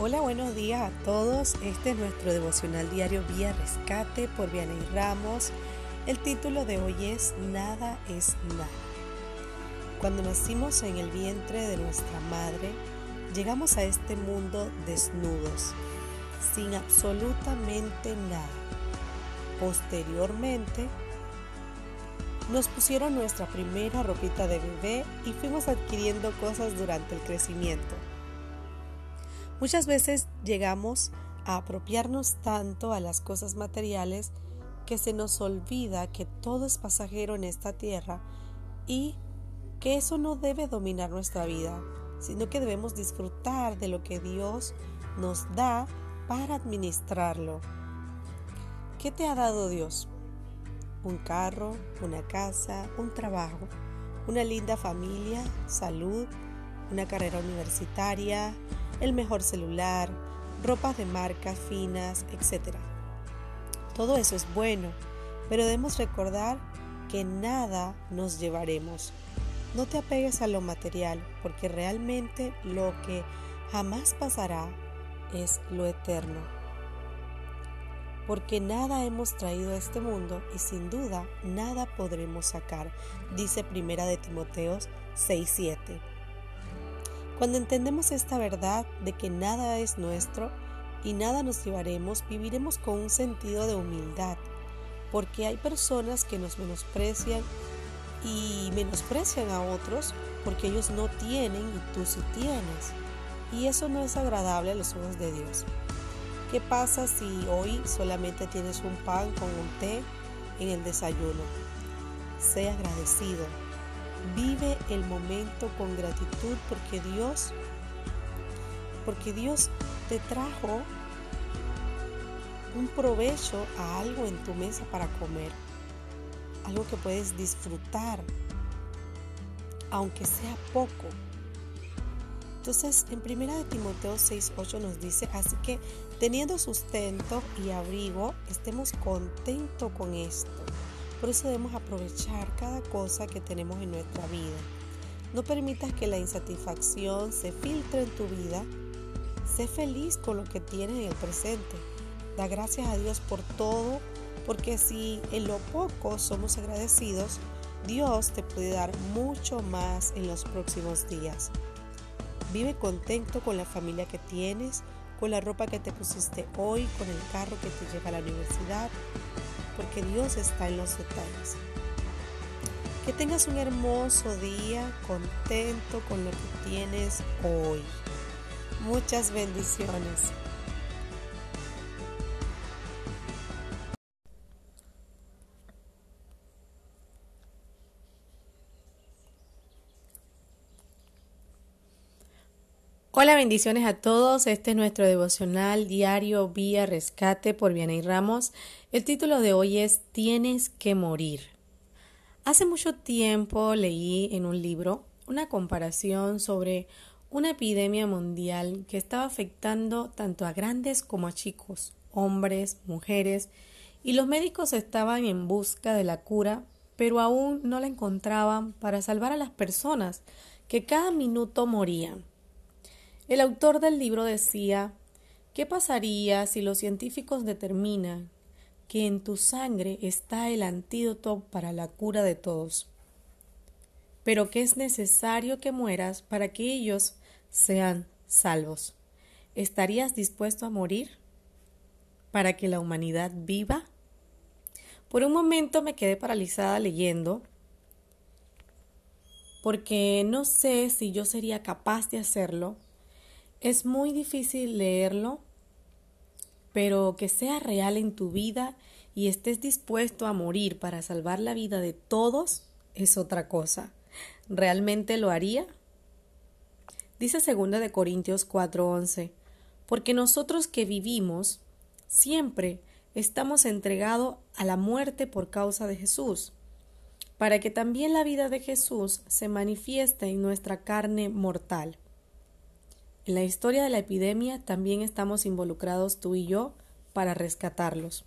Hola, buenos días a todos. Este es nuestro devocional diario Vía Rescate por Vianey Ramos. El título de hoy es Nada es nada. Cuando nacimos en el vientre de nuestra madre, llegamos a este mundo desnudos, sin absolutamente nada. Posteriormente, nos pusieron nuestra primera ropita de bebé y fuimos adquiriendo cosas durante el crecimiento. Muchas veces llegamos a apropiarnos tanto a las cosas materiales que se nos olvida que todo es pasajero en esta tierra y que eso no debe dominar nuestra vida, sino que debemos disfrutar de lo que Dios nos da para administrarlo. ¿Qué te ha dado Dios? Un carro, una casa, un trabajo, una linda familia, salud, una carrera universitaria, el mejor celular, ropas de marcas finas, etc. Todo eso es bueno, pero debemos recordar que nada nos llevaremos. No te apegues a lo material, porque realmente lo que jamás pasará es lo eterno. Porque nada hemos traído a este mundo y sin duda nada podremos sacar, dice Primera de Timoteos 6:7. Cuando entendemos esta verdad de que nada es nuestro y nada nos llevaremos, viviremos con un sentido de humildad, porque hay personas que nos menosprecian y menosprecian a otros porque ellos no tienen y tú sí tienes. Y eso no es agradable a los ojos de Dios. ¿Qué pasa si hoy solamente tienes un pan con un té en el desayuno? Sé agradecido Vive el momento con gratitud porque Dios, porque Dios te trajo un provecho a algo en tu mesa para comer, algo que puedes disfrutar, aunque sea poco. Entonces, en primera de Timoteo 6:8 nos dice, así que teniendo sustento y abrigo, estemos contentos con esto por eso debemos aprovechar cada cosa que tenemos en nuestra vida. No permitas que la insatisfacción se filtre en tu vida. Sé feliz con lo que tienes en el presente. Da gracias a Dios por todo, porque si en lo poco somos agradecidos, Dios te puede dar mucho más en los próximos días. Vive contento con la familia que tienes, con la ropa que te pusiste hoy, con el carro que te lleva a la universidad, porque Dios está en los detalles. Que tengas un hermoso día, contento con lo que tienes hoy. Muchas bendiciones. Hola, bendiciones a todos. Este es nuestro devocional diario Vía Rescate por Vianey Ramos. El título de hoy es Tienes que morir. Hace mucho tiempo leí en un libro una comparación sobre una epidemia mundial que estaba afectando tanto a grandes como a chicos, hombres, mujeres, y los médicos estaban en busca de la cura, pero aún no la encontraban para salvar a las personas que cada minuto morían. El autor del libro decía, ¿qué pasaría si los científicos determinan que en tu sangre está el antídoto para la cura de todos? Pero que es necesario que mueras para que ellos sean salvos. ¿Estarías dispuesto a morir para que la humanidad viva? Por un momento me quedé paralizada leyendo porque no sé si yo sería capaz de hacerlo es muy difícil leerlo, pero que sea real en tu vida y estés dispuesto a morir para salvar la vida de todos es otra cosa. ¿Realmente lo haría? Dice 2 de Corintios 4:11, porque nosotros que vivimos siempre estamos entregados a la muerte por causa de Jesús, para que también la vida de Jesús se manifieste en nuestra carne mortal. En la historia de la epidemia también estamos involucrados tú y yo para rescatarlos.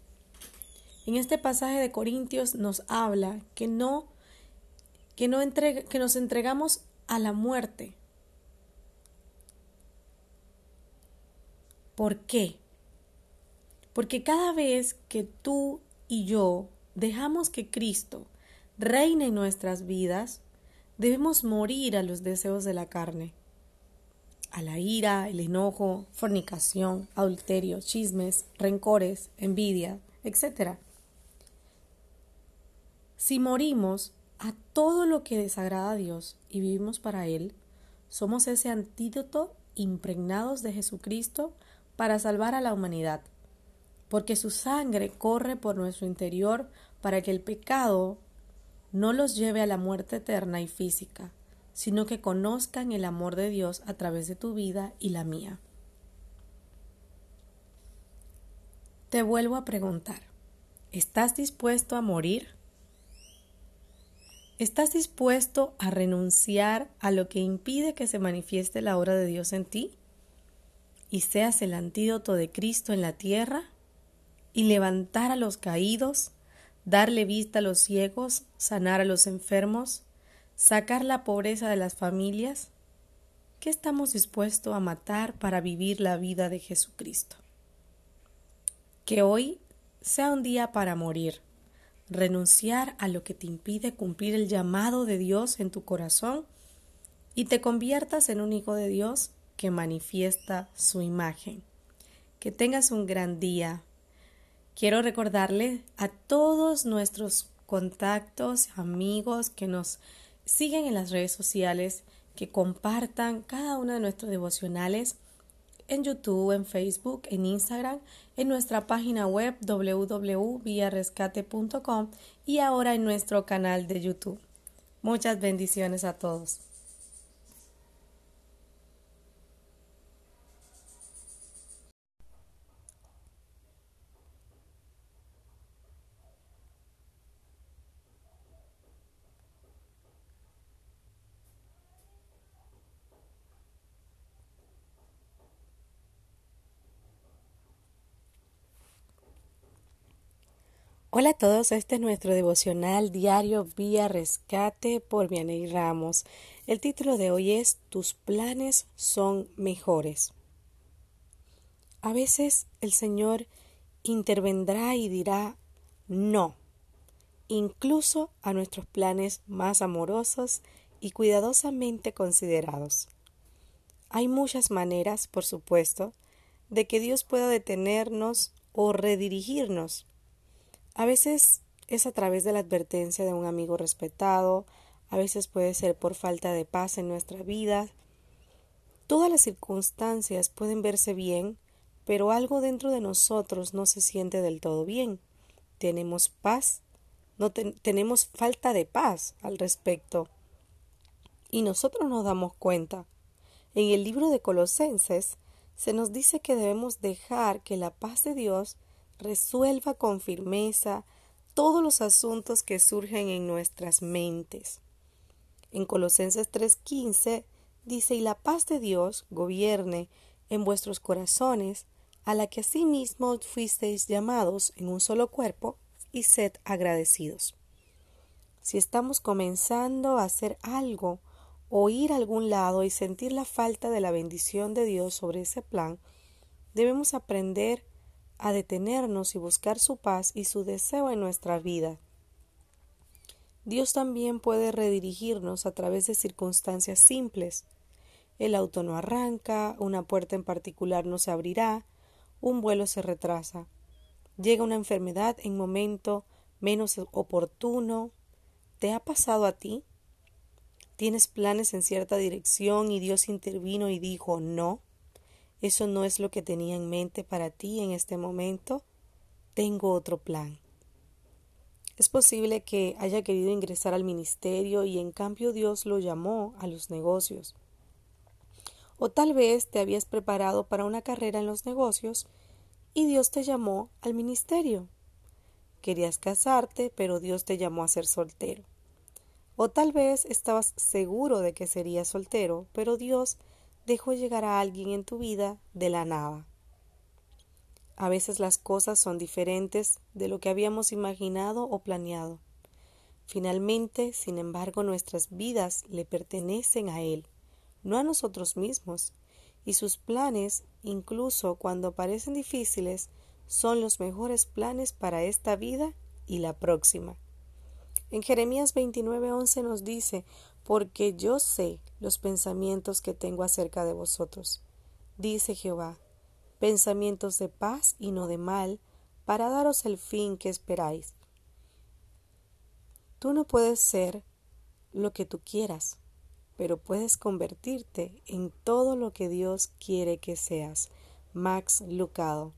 En este pasaje de Corintios nos habla que no que no que nos entregamos a la muerte. ¿Por qué? Porque cada vez que tú y yo dejamos que Cristo reine en nuestras vidas, debemos morir a los deseos de la carne, a la ira, el enojo, fornicación, adulterio, chismes, rencores, envidia, etc. Si morimos a todo lo que desagrada a Dios y vivimos para Él, somos ese antídoto impregnados de Jesucristo para salvar a la humanidad, porque su sangre corre por nuestro interior para que el pecado no los lleve a la muerte eterna y física, sino que conozcan el amor de Dios a través de tu vida y la mía. Te vuelvo a preguntar, ¿estás dispuesto a morir? ¿Estás dispuesto a renunciar a lo que impide que se manifieste la obra de Dios en ti? Y seas el antídoto de Cristo en la tierra y levantar a los caídos, darle vista a los ciegos, sanar a los enfermos, sacar la pobreza de las familias? ¿Qué estamos dispuestos a matar para vivir la vida de Jesucristo? Que hoy sea un día para morir, renunciar a lo que te impide cumplir el llamado de Dios en tu corazón y te conviertas en un hijo de Dios que manifiesta su imagen. Que tengas un gran día. Quiero recordarle a todos nuestros contactos, amigos que nos siguen en las redes sociales, que compartan cada uno de nuestros devocionales en YouTube, en Facebook, en Instagram, en nuestra página web www.viarescate.com y ahora en nuestro canal de YouTube. Muchas bendiciones a todos. Hola a todos, este es nuestro devocional diario vía rescate por Vianey Ramos. El título de hoy es Tus planes son mejores. A veces el Señor intervendrá y dirá no, incluso a nuestros planes más amorosos y cuidadosamente considerados. Hay muchas maneras, por supuesto, de que Dios pueda detenernos o redirigirnos a veces es a través de la advertencia de un amigo respetado, a veces puede ser por falta de paz en nuestra vida. Todas las circunstancias pueden verse bien, pero algo dentro de nosotros no se siente del todo bien. Tenemos paz, no tenemos falta de paz al respecto. Y nosotros nos damos cuenta. En el libro de Colosenses se nos dice que debemos dejar que la paz de Dios resuelva con firmeza todos los asuntos que surgen en nuestras mentes. En Colosenses 3:15 dice, y la paz de Dios gobierne en vuestros corazones, a la que asimismo fuisteis llamados en un solo cuerpo, y sed agradecidos. Si estamos comenzando a hacer algo o ir a algún lado y sentir la falta de la bendición de Dios sobre ese plan, debemos aprender a detenernos y buscar su paz y su deseo en nuestra vida. Dios también puede redirigirnos a través de circunstancias simples. El auto no arranca, una puerta en particular no se abrirá, un vuelo se retrasa, llega una enfermedad en momento menos oportuno. ¿Te ha pasado a ti? ¿Tienes planes en cierta dirección y Dios intervino y dijo no? Eso no es lo que tenía en mente para ti en este momento, tengo otro plan. Es posible que haya querido ingresar al ministerio y en cambio Dios lo llamó a los negocios. O tal vez te habías preparado para una carrera en los negocios y Dios te llamó al ministerio. Querías casarte, pero Dios te llamó a ser soltero. O tal vez estabas seguro de que serías soltero, pero Dios dejó llegar a alguien en tu vida de la nada. A veces las cosas son diferentes de lo que habíamos imaginado o planeado. Finalmente, sin embargo, nuestras vidas le pertenecen a Él, no a nosotros mismos, y sus planes, incluso cuando parecen difíciles, son los mejores planes para esta vida y la próxima. En Jeremías 29:11 nos dice, porque yo sé los pensamientos que tengo acerca de vosotros, dice Jehová, pensamientos de paz y no de mal, para daros el fin que esperáis. Tú no puedes ser lo que tú quieras, pero puedes convertirte en todo lo que Dios quiere que seas. Max Lucado.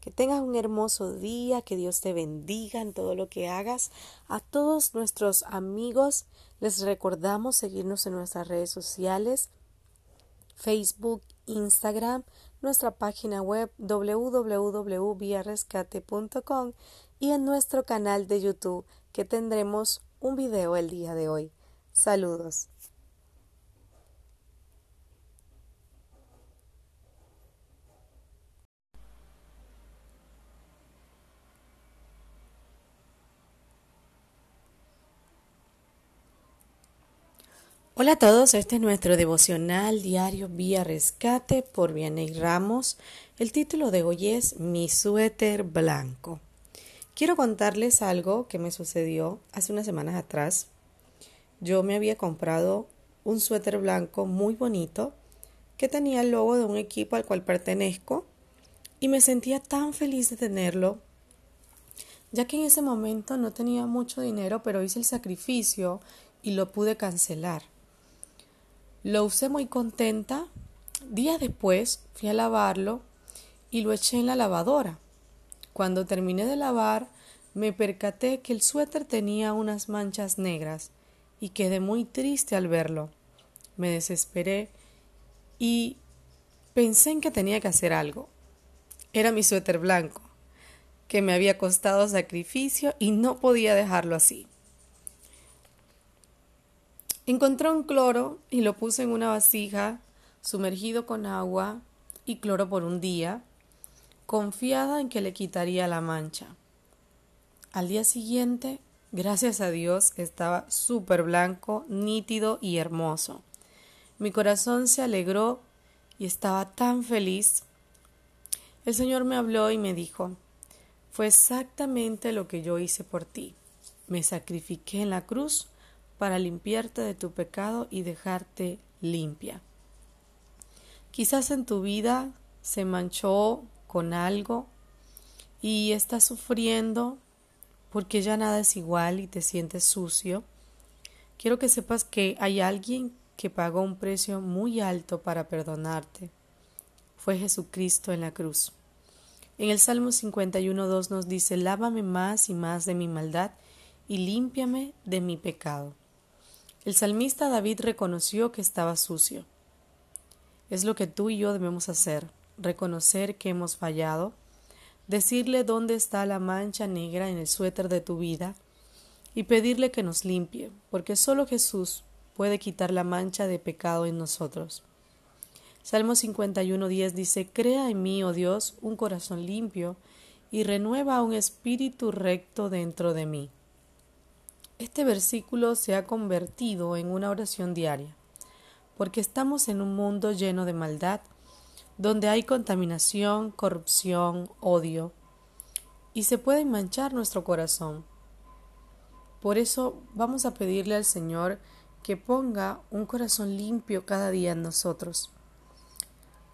Que tengas un hermoso día, que Dios te bendiga en todo lo que hagas. A todos nuestros amigos les recordamos seguirnos en nuestras redes sociales, Facebook, Instagram, nuestra página web www.viarescate.com y en nuestro canal de YouTube que tendremos un video el día de hoy. Saludos. Hola a todos, este es nuestro devocional diario Vía Rescate por Vianney Ramos. El título de hoy es Mi suéter blanco. Quiero contarles algo que me sucedió hace unas semanas atrás. Yo me había comprado un suéter blanco muy bonito que tenía el logo de un equipo al cual pertenezco y me sentía tan feliz de tenerlo, ya que en ese momento no tenía mucho dinero, pero hice el sacrificio y lo pude cancelar. Lo usé muy contenta. Días después fui a lavarlo y lo eché en la lavadora. Cuando terminé de lavar, me percaté que el suéter tenía unas manchas negras y quedé muy triste al verlo. Me desesperé y pensé en que tenía que hacer algo. Era mi suéter blanco, que me había costado sacrificio y no podía dejarlo así. Encontré un cloro y lo puse en una vasija, sumergido con agua y cloro por un día, confiada en que le quitaría la mancha. Al día siguiente, gracias a Dios, estaba súper blanco, nítido y hermoso. Mi corazón se alegró y estaba tan feliz. El Señor me habló y me dijo, fue exactamente lo que yo hice por ti. Me sacrifiqué en la cruz para limpiarte de tu pecado y dejarte limpia. Quizás en tu vida se manchó con algo y estás sufriendo porque ya nada es igual y te sientes sucio. Quiero que sepas que hay alguien que pagó un precio muy alto para perdonarte. Fue Jesucristo en la cruz. En el Salmo 51.2 nos dice, Lávame más y más de mi maldad y límpiame de mi pecado. El salmista David reconoció que estaba sucio. Es lo que tú y yo debemos hacer, reconocer que hemos fallado, decirle dónde está la mancha negra en el suéter de tu vida y pedirle que nos limpie, porque solo Jesús puede quitar la mancha de pecado en nosotros. Salmo 51.10 dice, Crea en mí, oh Dios, un corazón limpio y renueva un espíritu recto dentro de mí. Este versículo se ha convertido en una oración diaria, porque estamos en un mundo lleno de maldad, donde hay contaminación, corrupción, odio, y se puede manchar nuestro corazón. Por eso vamos a pedirle al Señor que ponga un corazón limpio cada día en nosotros.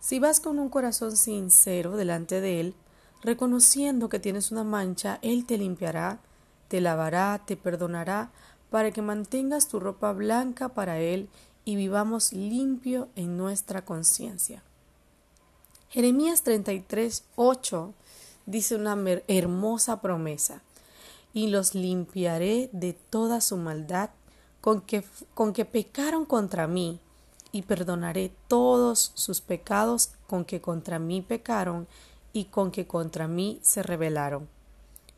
Si vas con un corazón sincero delante de Él, reconociendo que tienes una mancha, Él te limpiará te lavará, te perdonará, para que mantengas tu ropa blanca para Él y vivamos limpio en nuestra conciencia. Jeremías 33, 8 dice una hermosa promesa, y los limpiaré de toda su maldad con que, con que pecaron contra mí, y perdonaré todos sus pecados con que contra mí pecaron y con que contra mí se rebelaron.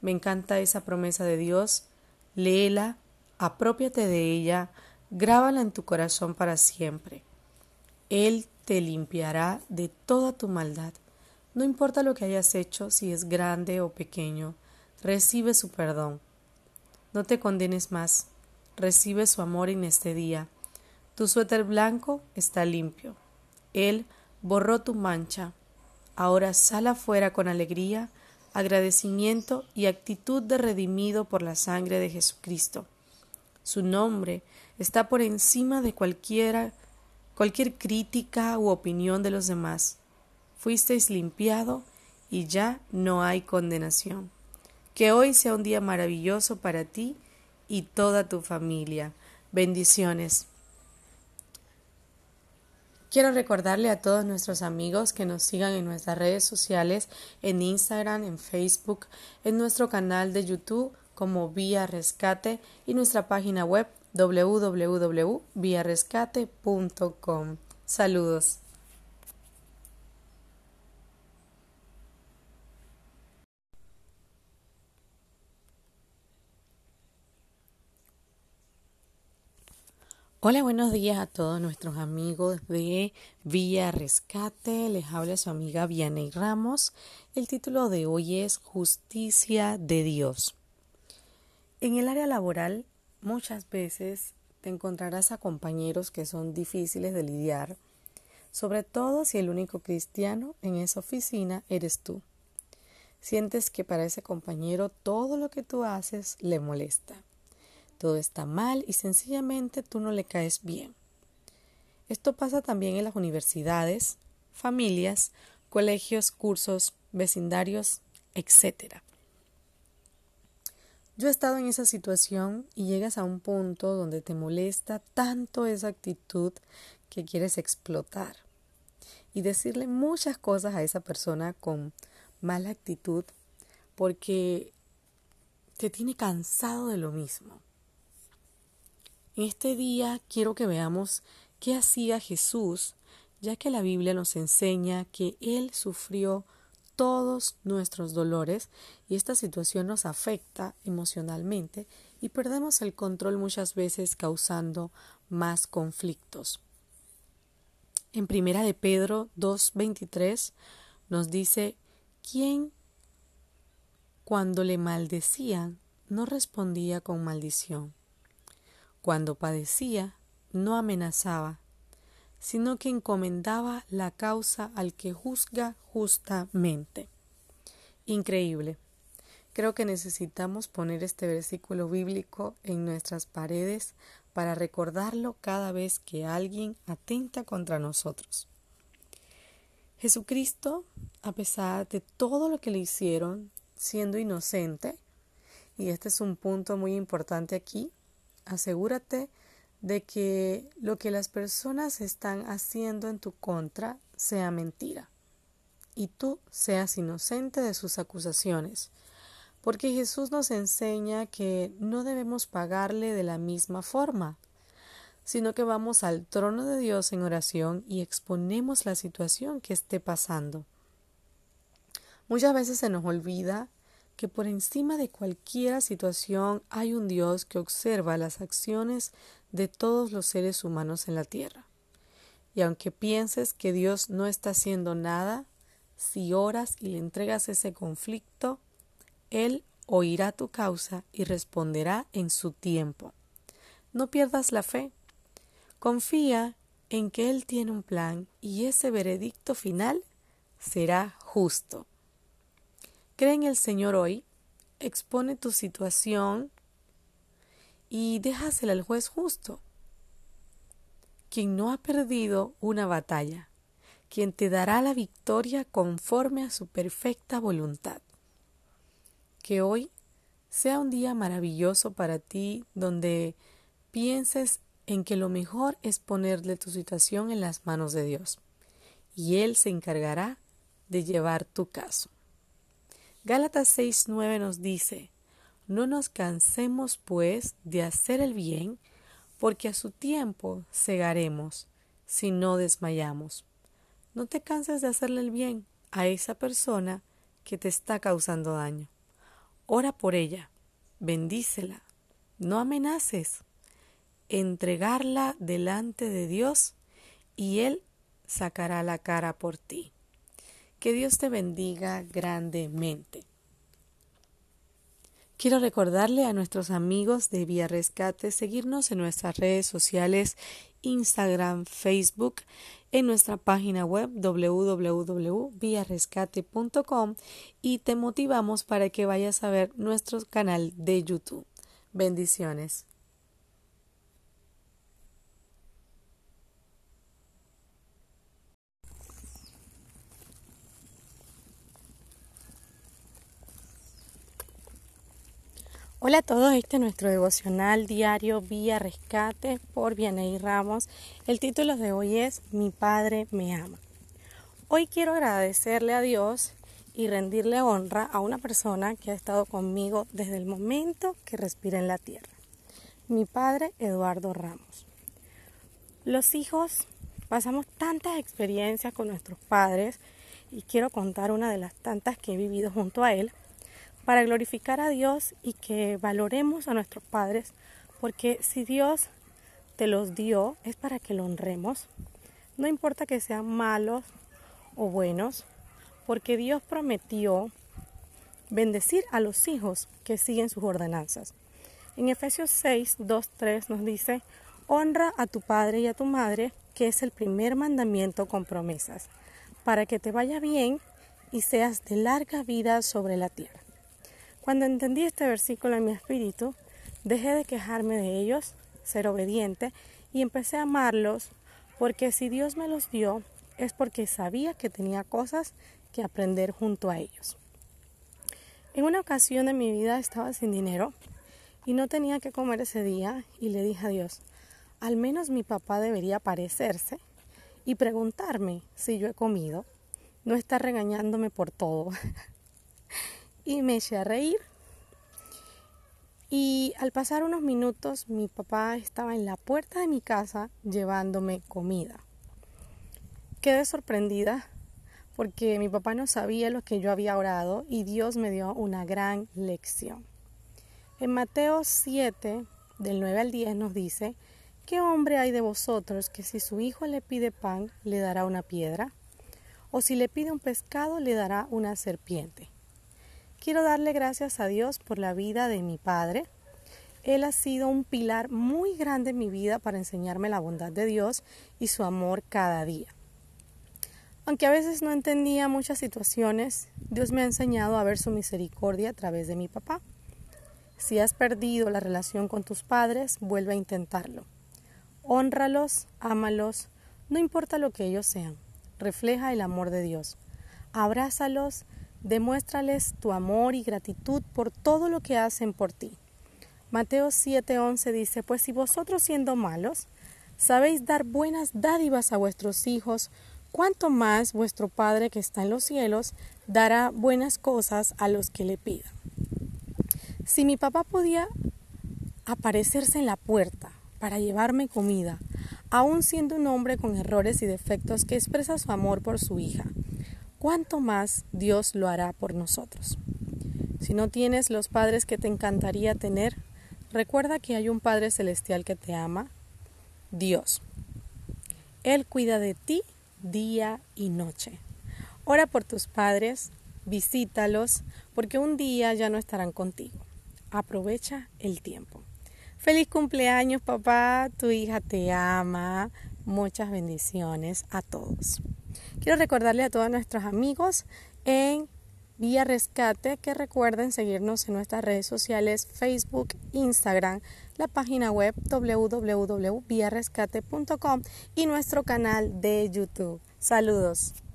Me encanta esa promesa de Dios. Léela, apropiate de ella, grábala en tu corazón para siempre. Él te limpiará de toda tu maldad. No importa lo que hayas hecho, si es grande o pequeño, recibe su perdón. No te condenes más, recibe su amor en este día. Tu suéter blanco está limpio. Él borró tu mancha. Ahora sal afuera con alegría, agradecimiento y actitud de redimido por la sangre de Jesucristo. Su nombre está por encima de cualquiera, cualquier crítica u opinión de los demás. Fuisteis limpiado y ya no hay condenación. Que hoy sea un día maravilloso para ti y toda tu familia. Bendiciones. Quiero recordarle a todos nuestros amigos que nos sigan en nuestras redes sociales, en Instagram, en Facebook, en nuestro canal de YouTube como Vía Rescate y nuestra página web www.viarescate.com. Saludos. Hola, buenos días a todos nuestros amigos de Vía Rescate. Les habla su amiga Vianey Ramos. El título de hoy es Justicia de Dios. En el área laboral, muchas veces te encontrarás a compañeros que son difíciles de lidiar, sobre todo si el único cristiano en esa oficina eres tú. Sientes que para ese compañero todo lo que tú haces le molesta todo está mal y sencillamente tú no le caes bien. Esto pasa también en las universidades, familias, colegios, cursos, vecindarios, etc. Yo he estado en esa situación y llegas a un punto donde te molesta tanto esa actitud que quieres explotar y decirle muchas cosas a esa persona con mala actitud porque te tiene cansado de lo mismo. En este día quiero que veamos qué hacía Jesús, ya que la Biblia nos enseña que Él sufrió todos nuestros dolores y esta situación nos afecta emocionalmente y perdemos el control muchas veces causando más conflictos. En primera de Pedro 2:23 nos dice, ¿quién cuando le maldecían no respondía con maldición? Cuando padecía, no amenazaba, sino que encomendaba la causa al que juzga justamente. Increíble. Creo que necesitamos poner este versículo bíblico en nuestras paredes para recordarlo cada vez que alguien atenta contra nosotros. Jesucristo, a pesar de todo lo que le hicieron, siendo inocente, y este es un punto muy importante aquí, asegúrate de que lo que las personas están haciendo en tu contra sea mentira y tú seas inocente de sus acusaciones. Porque Jesús nos enseña que no debemos pagarle de la misma forma, sino que vamos al trono de Dios en oración y exponemos la situación que esté pasando. Muchas veces se nos olvida que por encima de cualquier situación hay un Dios que observa las acciones de todos los seres humanos en la tierra. Y aunque pienses que Dios no está haciendo nada, si oras y le entregas ese conflicto, Él oirá tu causa y responderá en su tiempo. No pierdas la fe. Confía en que Él tiene un plan y ese veredicto final será justo. Cree en el Señor hoy, expone tu situación y déjasela al juez justo, quien no ha perdido una batalla, quien te dará la victoria conforme a su perfecta voluntad. Que hoy sea un día maravilloso para ti donde pienses en que lo mejor es ponerle tu situación en las manos de Dios y Él se encargará de llevar tu caso. Gálatas 6:9 nos dice, no nos cansemos pues de hacer el bien, porque a su tiempo cegaremos si no desmayamos. No te canses de hacerle el bien a esa persona que te está causando daño. Ora por ella, bendícela, no amenaces, entregarla delante de Dios y Él sacará la cara por ti. Que Dios te bendiga grandemente. Quiero recordarle a nuestros amigos de Vía Rescate seguirnos en nuestras redes sociales Instagram, Facebook en nuestra página web www.viarescate.com y te motivamos para que vayas a ver nuestro canal de YouTube. Bendiciones. Hola a todos, este es nuestro devocional diario Vía Rescate por Vianey Ramos. El título de hoy es Mi Padre me ama. Hoy quiero agradecerle a Dios y rendirle honra a una persona que ha estado conmigo desde el momento que respira en la tierra. Mi padre Eduardo Ramos. Los hijos pasamos tantas experiencias con nuestros padres y quiero contar una de las tantas que he vivido junto a él para glorificar a Dios y que valoremos a nuestros padres, porque si Dios te los dio es para que lo honremos. No importa que sean malos o buenos, porque Dios prometió bendecir a los hijos que siguen sus ordenanzas. En Efesios 6, 2, 3 nos dice, honra a tu padre y a tu madre, que es el primer mandamiento con promesas, para que te vaya bien y seas de larga vida sobre la tierra. Cuando entendí este versículo en mi espíritu, dejé de quejarme de ellos, ser obediente y empecé a amarlos porque si Dios me los dio es porque sabía que tenía cosas que aprender junto a ellos. En una ocasión de mi vida estaba sin dinero y no tenía que comer ese día y le dije a Dios, al menos mi papá debería aparecerse y preguntarme si yo he comido, no está regañándome por todo. y me eché a reír. Y al pasar unos minutos mi papá estaba en la puerta de mi casa llevándome comida. Quedé sorprendida porque mi papá no sabía lo que yo había orado y Dios me dio una gran lección. En Mateo 7, del 9 al 10 nos dice, ¿qué hombre hay de vosotros que si su hijo le pide pan le dará una piedra? ¿O si le pide un pescado le dará una serpiente? Quiero darle gracias a Dios por la vida de mi padre. Él ha sido un pilar muy grande en mi vida para enseñarme la bondad de Dios y su amor cada día. Aunque a veces no entendía muchas situaciones, Dios me ha enseñado a ver su misericordia a través de mi papá. Si has perdido la relación con tus padres, vuelve a intentarlo. Honralos, ámalos, no importa lo que ellos sean. Refleja el amor de Dios. Abrázalos Demuéstrales tu amor y gratitud por todo lo que hacen por ti. Mateo 7:11 dice, pues si vosotros siendo malos, sabéis dar buenas dádivas a vuestros hijos, cuánto más vuestro Padre que está en los cielos dará buenas cosas a los que le pidan. Si mi papá podía aparecerse en la puerta para llevarme comida, aun siendo un hombre con errores y defectos que expresa su amor por su hija, ¿cuánto más Dios lo hará por nosotros? Si no tienes los padres que te encantaría tener, recuerda que hay un Padre Celestial que te ama, Dios. Él cuida de ti día y noche. Ora por tus padres, visítalos, porque un día ya no estarán contigo. Aprovecha el tiempo. Feliz cumpleaños, papá. Tu hija te ama. Muchas bendiciones a todos. Quiero recordarle a todos nuestros amigos en Vía Rescate que recuerden seguirnos en nuestras redes sociales Facebook, Instagram, la página web www.viarescate.com y nuestro canal de YouTube. Saludos.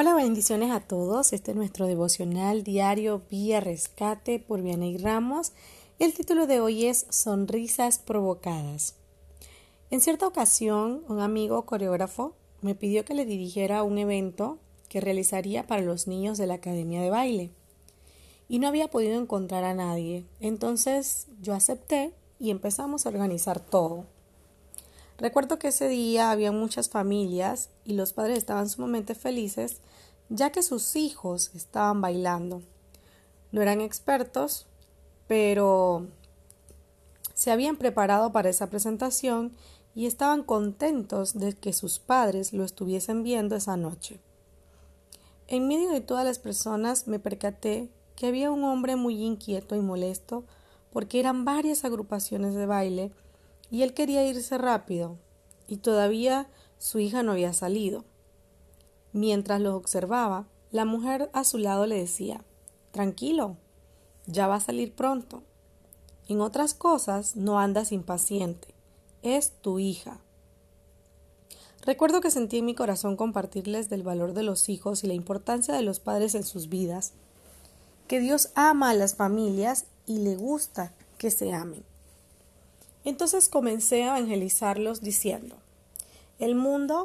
Hola, bendiciones a todos. Este es nuestro devocional diario Vía Rescate por Vianey Ramos. El título de hoy es Sonrisas provocadas. En cierta ocasión, un amigo coreógrafo me pidió que le dirigiera un evento que realizaría para los niños de la academia de baile. Y no había podido encontrar a nadie. Entonces yo acepté y empezamos a organizar todo. Recuerdo que ese día había muchas familias y los padres estaban sumamente felices ya que sus hijos estaban bailando. No eran expertos, pero se habían preparado para esa presentación y estaban contentos de que sus padres lo estuviesen viendo esa noche. En medio de todas las personas me percaté que había un hombre muy inquieto y molesto porque eran varias agrupaciones de baile y él quería irse rápido y todavía su hija no había salido. Mientras los observaba, la mujer a su lado le decía Tranquilo, ya va a salir pronto. En otras cosas no andas impaciente, es tu hija. Recuerdo que sentí en mi corazón compartirles del valor de los hijos y la importancia de los padres en sus vidas, que Dios ama a las familias y le gusta que se amen. Entonces comencé a evangelizarlos diciendo, el mundo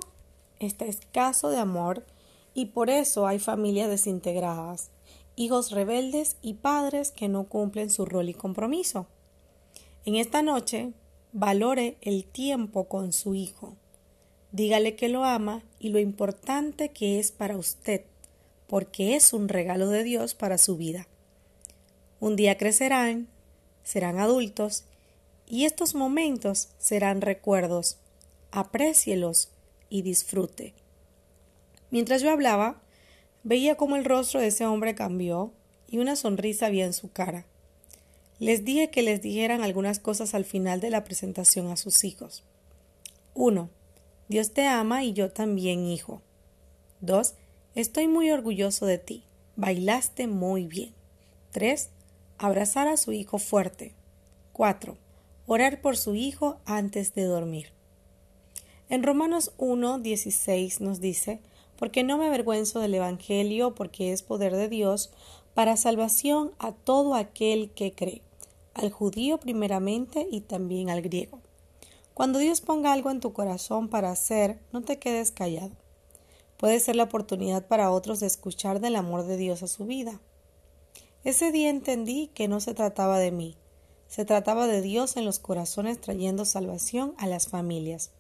está escaso de amor y por eso hay familias desintegradas, hijos rebeldes y padres que no cumplen su rol y compromiso. En esta noche, valore el tiempo con su hijo Dígale que lo ama y lo importante que es para usted, porque es un regalo de Dios para su vida. Un día crecerán, serán adultos, y estos momentos serán recuerdos. Aprécielos y disfrute. Mientras yo hablaba, veía cómo el rostro de ese hombre cambió y una sonrisa había en su cara. Les dije que les dijeran algunas cosas al final de la presentación a sus hijos. 1. Dios te ama y yo también, hijo. 2. Estoy muy orgulloso de ti. Bailaste muy bien. 3. Abrazar a su hijo fuerte. 4. Orar por su hijo antes de dormir. En Romanos 1, 16 nos dice, porque no me avergüenzo del Evangelio, porque es poder de Dios para salvación a todo aquel que cree, al judío primeramente y también al griego. Cuando Dios ponga algo en tu corazón para hacer, no te quedes callado. Puede ser la oportunidad para otros de escuchar del amor de Dios a su vida. Ese día entendí que no se trataba de mí, se trataba de Dios en los corazones trayendo salvación a las familias.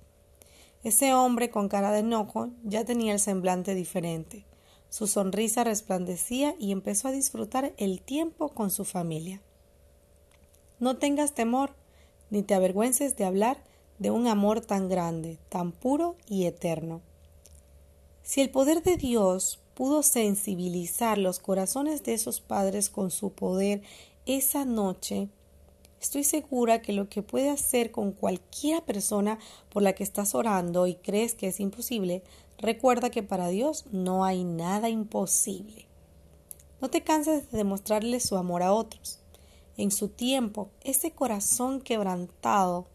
Ese hombre con cara de enojo ya tenía el semblante diferente. Su sonrisa resplandecía y empezó a disfrutar el tiempo con su familia. No tengas temor, ni te avergüences de hablar de un amor tan grande, tan puro y eterno. Si el poder de Dios pudo sensibilizar los corazones de esos padres con su poder esa noche, estoy segura que lo que puede hacer con cualquier persona por la que estás orando y crees que es imposible, recuerda que para Dios no hay nada imposible. No te canses de demostrarle su amor a otros. En su tiempo, ese corazón quebrantado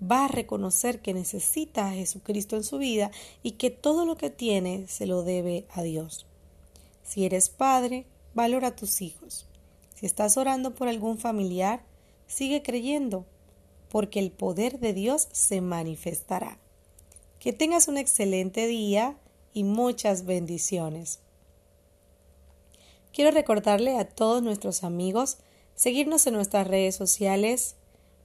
va a reconocer que necesita a Jesucristo en su vida y que todo lo que tiene se lo debe a Dios. Si eres padre, valora a tus hijos. Si estás orando por algún familiar, sigue creyendo, porque el poder de Dios se manifestará. Que tengas un excelente día y muchas bendiciones. Quiero recordarle a todos nuestros amigos seguirnos en nuestras redes sociales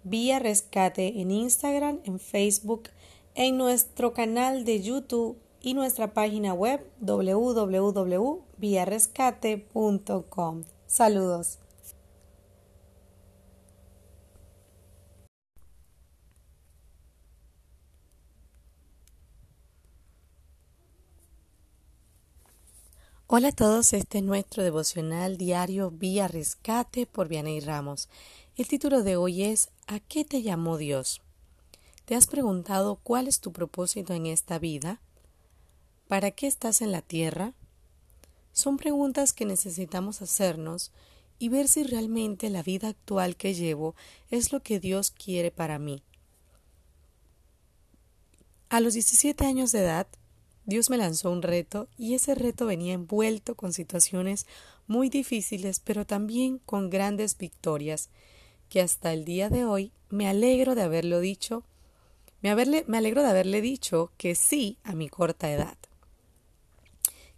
Vía Rescate en Instagram, en Facebook, en nuestro canal de YouTube y nuestra página web www.viarescate.com. Saludos. Hola a todos, este es nuestro devocional diario Vía Rescate por Vianey Ramos. El título de hoy es ¿A qué te llamó Dios? ¿Te has preguntado cuál es tu propósito en esta vida? ¿Para qué estás en la tierra? Son preguntas que necesitamos hacernos y ver si realmente la vida actual que llevo es lo que Dios quiere para mí. A los 17 años de edad, Dios me lanzó un reto y ese reto venía envuelto con situaciones muy difíciles, pero también con grandes victorias que hasta el día de hoy me alegro de haberlo dicho, me, alegro de haberle dicho que sí a mi corta edad.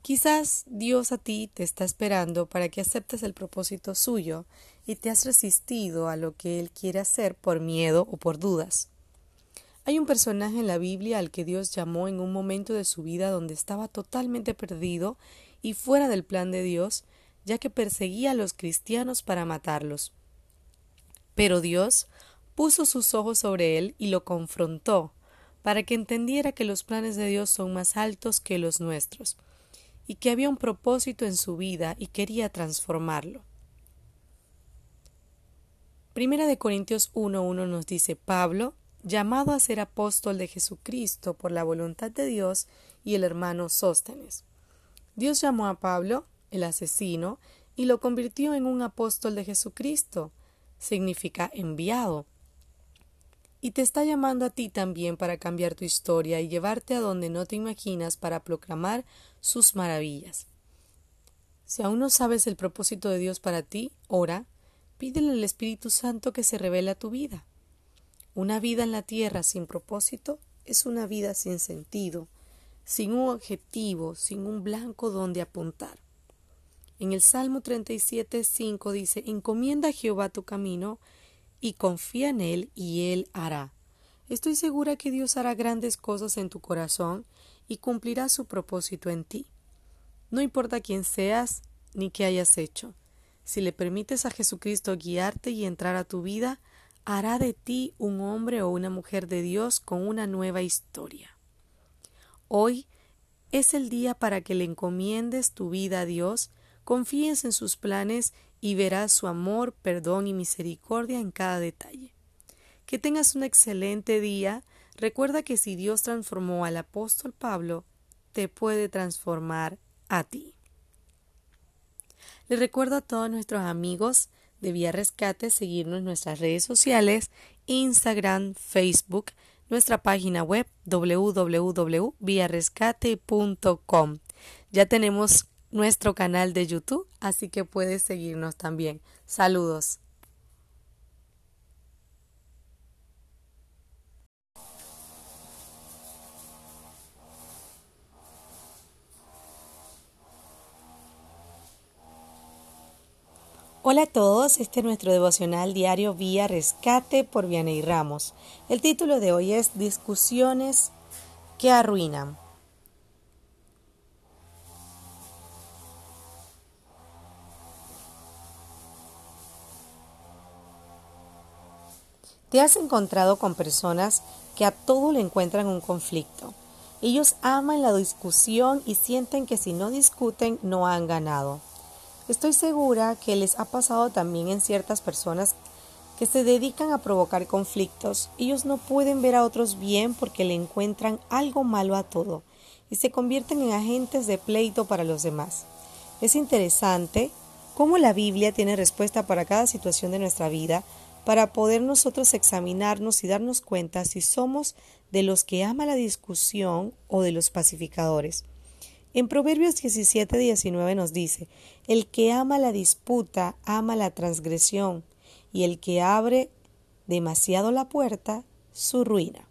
Quizás Dios a ti te está esperando para que aceptes el propósito suyo y te has resistido a lo que Él quiere hacer por miedo o por dudas. Hay un personaje en la Biblia al que Dios llamó en un momento de su vida donde estaba totalmente perdido y fuera del plan de Dios, ya que perseguía a los cristianos para matarlos. Pero Dios puso sus ojos sobre él y lo confrontó, para que entendiera que los planes de Dios son más altos que los nuestros, y que había un propósito en su vida y quería transformarlo. Primera de Corintios 1.1 nos dice Pablo, llamado a ser apóstol de Jesucristo por la voluntad de Dios y el hermano Sóstenes. Dios llamó a Pablo, el asesino, y lo convirtió en un apóstol de Jesucristo. Significa enviado. Y te está llamando a ti también para cambiar tu historia y llevarte a donde no te imaginas para proclamar sus maravillas. Si aún no sabes el propósito de Dios para ti, ora, Pídele al Espíritu Santo que se revele a tu vida. Una vida en la tierra sin propósito es una vida sin sentido, sin un objetivo, sin un blanco donde apuntar. En el Salmo 37, 5 dice, Encomienda a Jehová tu camino y confía en Él y Él hará. Estoy segura que Dios hará grandes cosas en tu corazón y cumplirá su propósito en ti. No importa quién seas ni qué hayas hecho. Si le permites a Jesucristo guiarte y entrar a tu vida, hará de ti un hombre o una mujer de Dios con una nueva historia. Hoy es el día para que le encomiendes tu vida a Dios, confíes en sus planes y verás su amor, perdón y misericordia en cada detalle. Que tengas un excelente día. Recuerda que si Dios transformó al apóstol Pablo, te puede transformar a ti. Les recuerdo a todos nuestros amigos de Vía Rescate seguirnos en nuestras redes sociales, Instagram, Facebook, nuestra página web www.viarescate.com. Ya tenemos nuestro canal de YouTube, así que puedes seguirnos también. Saludos. Hola a todos, este es nuestro devocional diario Vía Rescate por Vianey Ramos. El título de hoy es Discusiones que arruinan. ¿Te has encontrado con personas que a todo le encuentran un conflicto? Ellos aman la discusión y sienten que si no discuten no han ganado. Estoy segura que les ha pasado también en ciertas personas que se dedican a provocar conflictos. Ellos no pueden ver a otros bien porque le encuentran algo malo a todo y se convierten en agentes de pleito para los demás. Es interesante cómo la Biblia tiene respuesta para cada situación de nuestra vida para poder nosotros examinarnos y darnos cuenta si somos de los que ama la discusión o de los pacificadores. En Proverbios 17, 19 nos dice, el que ama la disputa ama la transgresión, y el que abre demasiado la puerta, su ruina.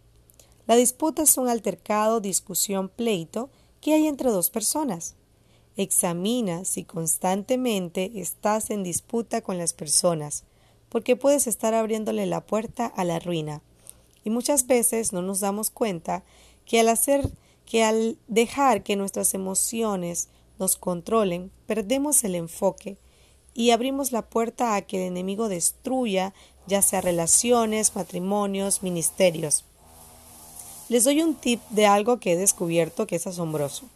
La disputa es un altercado, discusión, pleito que hay entre dos personas. Examina si constantemente estás en disputa con las personas, porque puedes estar abriéndole la puerta a la ruina. Y muchas veces no nos damos cuenta que al hacer que al dejar que nuestras emociones nos controlen, perdemos el enfoque y abrimos la puerta a que el enemigo destruya ya sea relaciones, matrimonios, ministerios. Les doy un tip de algo que he descubierto que es asombroso.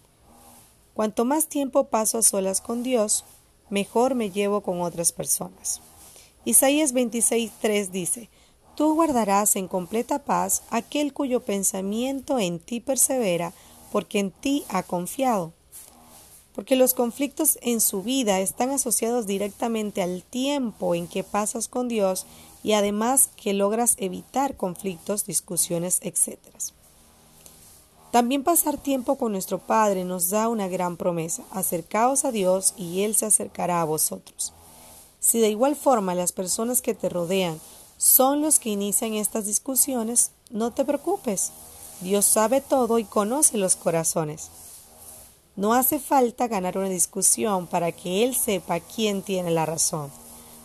Cuanto más tiempo paso a solas con Dios, mejor me llevo con otras personas. Isaías 26.3 dice, Tú guardarás en completa paz aquel cuyo pensamiento en ti persevera, porque en ti ha confiado. Porque los conflictos en su vida están asociados directamente al tiempo en que pasas con Dios y además que logras evitar conflictos, discusiones, etc. También pasar tiempo con nuestro Padre nos da una gran promesa. Acercaos a Dios y Él se acercará a vosotros. Si de igual forma las personas que te rodean son los que inician estas discusiones, no te preocupes. Dios sabe todo y conoce los corazones. No hace falta ganar una discusión para que Él sepa quién tiene la razón.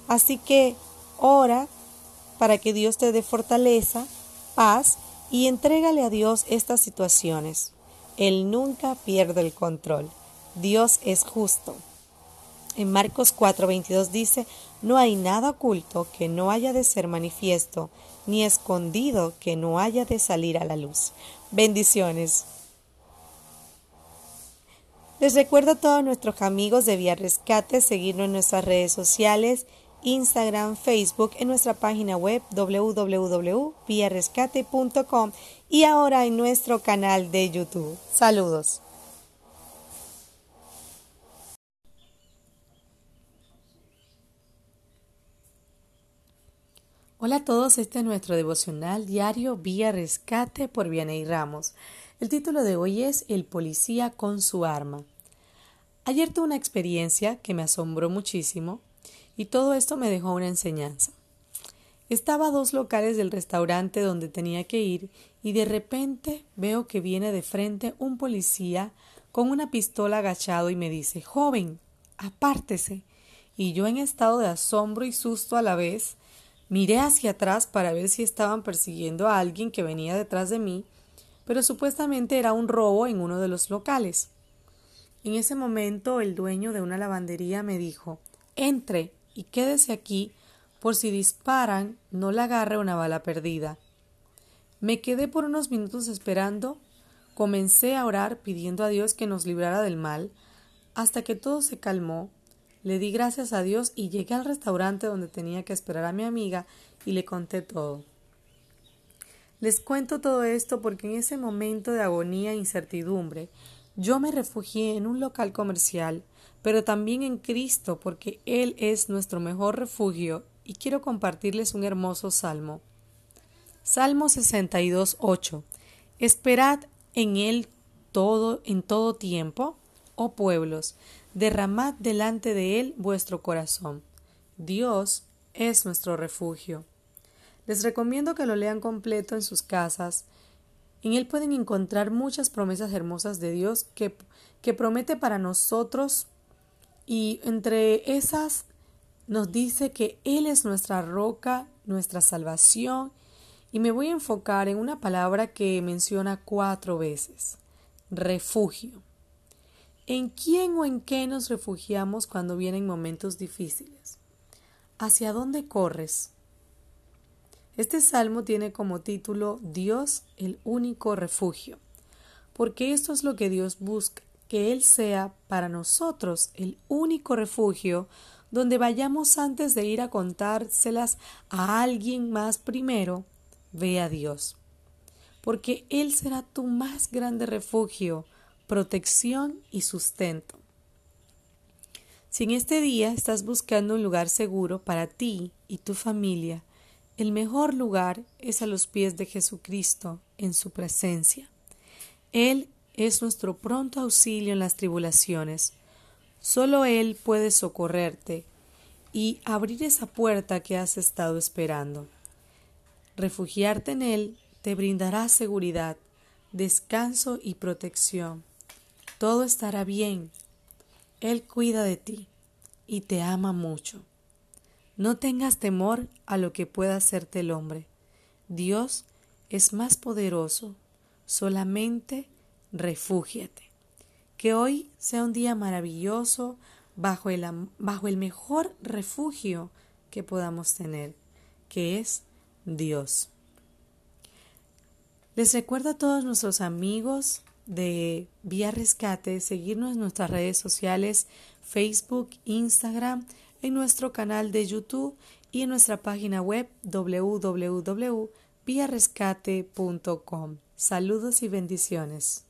Así que ora para que Dios te dé fortaleza, paz y entrégale a Dios estas situaciones. Él nunca pierde el control. Dios es justo. En Marcos 4:22 dice, no hay nada oculto que no haya de ser manifiesto, ni escondido que no haya de salir a la luz. Bendiciones. Les recuerdo a todos nuestros amigos de Vía Rescate seguirnos en nuestras redes sociales, Instagram, Facebook, en nuestra página web www.viarescate.com y ahora en nuestro canal de YouTube. Saludos. Hola a todos, este es nuestro devocional diario Vía Rescate por Vianey Ramos. El título de hoy es El policía con su arma. Ayer tuve una experiencia que me asombró muchísimo y todo esto me dejó una enseñanza. Estaba a dos locales del restaurante donde tenía que ir y de repente veo que viene de frente un policía con una pistola agachado y me dice Joven, apártese. Y yo en estado de asombro y susto a la vez Miré hacia atrás para ver si estaban persiguiendo a alguien que venía detrás de mí, pero supuestamente era un robo en uno de los locales. En ese momento el dueño de una lavandería me dijo Entre y quédese aquí por si disparan no le agarre una bala perdida. Me quedé por unos minutos esperando, comencé a orar pidiendo a Dios que nos librara del mal, hasta que todo se calmó le di gracias a Dios y llegué al restaurante donde tenía que esperar a mi amiga y le conté todo. Les cuento todo esto porque en ese momento de agonía e incertidumbre yo me refugié en un local comercial, pero también en Cristo porque Él es nuestro mejor refugio y quiero compartirles un hermoso salmo. Salmo 62, 8. Esperad en Él todo en todo tiempo, oh pueblos, derramad delante de Él vuestro corazón. Dios es nuestro refugio. Les recomiendo que lo lean completo en sus casas. En él pueden encontrar muchas promesas hermosas de Dios que, que promete para nosotros y entre esas nos dice que Él es nuestra roca, nuestra salvación y me voy a enfocar en una palabra que menciona cuatro veces, refugio. ¿En quién o en qué nos refugiamos cuando vienen momentos difíciles? ¿Hacia dónde corres? Este salmo tiene como título Dios el único refugio, porque esto es lo que Dios busca, que Él sea para nosotros el único refugio donde vayamos antes de ir a contárselas a alguien más primero, ve a Dios, porque Él será tu más grande refugio protección y sustento. Si en este día estás buscando un lugar seguro para ti y tu familia, el mejor lugar es a los pies de Jesucristo en su presencia. Él es nuestro pronto auxilio en las tribulaciones. Solo Él puede socorrerte y abrir esa puerta que has estado esperando. Refugiarte en Él te brindará seguridad, descanso y protección todo estará bien. Él cuida de ti y te ama mucho. No tengas temor a lo que pueda hacerte el hombre. Dios es más poderoso. Solamente refúgiate. Que hoy sea un día maravilloso bajo el, bajo el mejor refugio que podamos tener, que es Dios. Les recuerdo a todos nuestros amigos de Vía Rescate, seguirnos en nuestras redes sociales, Facebook, Instagram, en nuestro canal de YouTube y en nuestra página web www.viarescate.com. Saludos y bendiciones.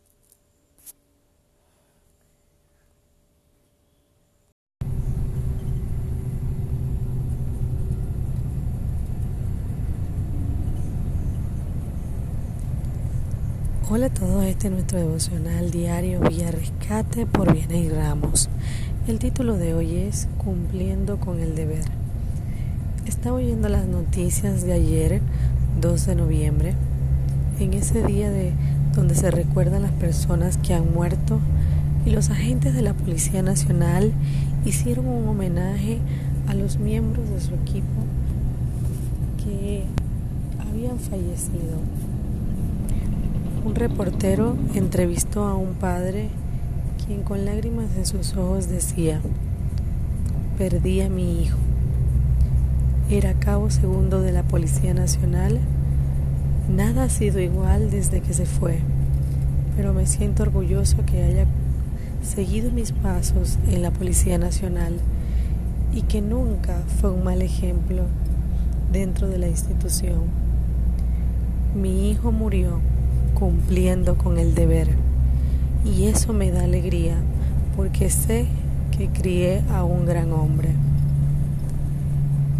Hola a todos, este es nuestro devocional diario Vía Rescate por Viene Ramos. El título de hoy es Cumpliendo con el deber. Estaba oyendo las noticias de ayer, 2 de noviembre, en ese día de donde se recuerdan las personas que han muerto y los agentes de la Policía Nacional hicieron un homenaje a los miembros de su equipo que habían fallecido un reportero entrevistó a un padre quien con lágrimas en sus ojos decía, perdí a mi hijo. Era cabo segundo de la Policía Nacional. Nada ha sido igual desde que se fue, pero me siento orgulloso que haya seguido mis pasos en la Policía Nacional y que nunca fue un mal ejemplo dentro de la institución. Mi hijo murió cumpliendo con el deber y eso me da alegría porque sé que crié a un gran hombre.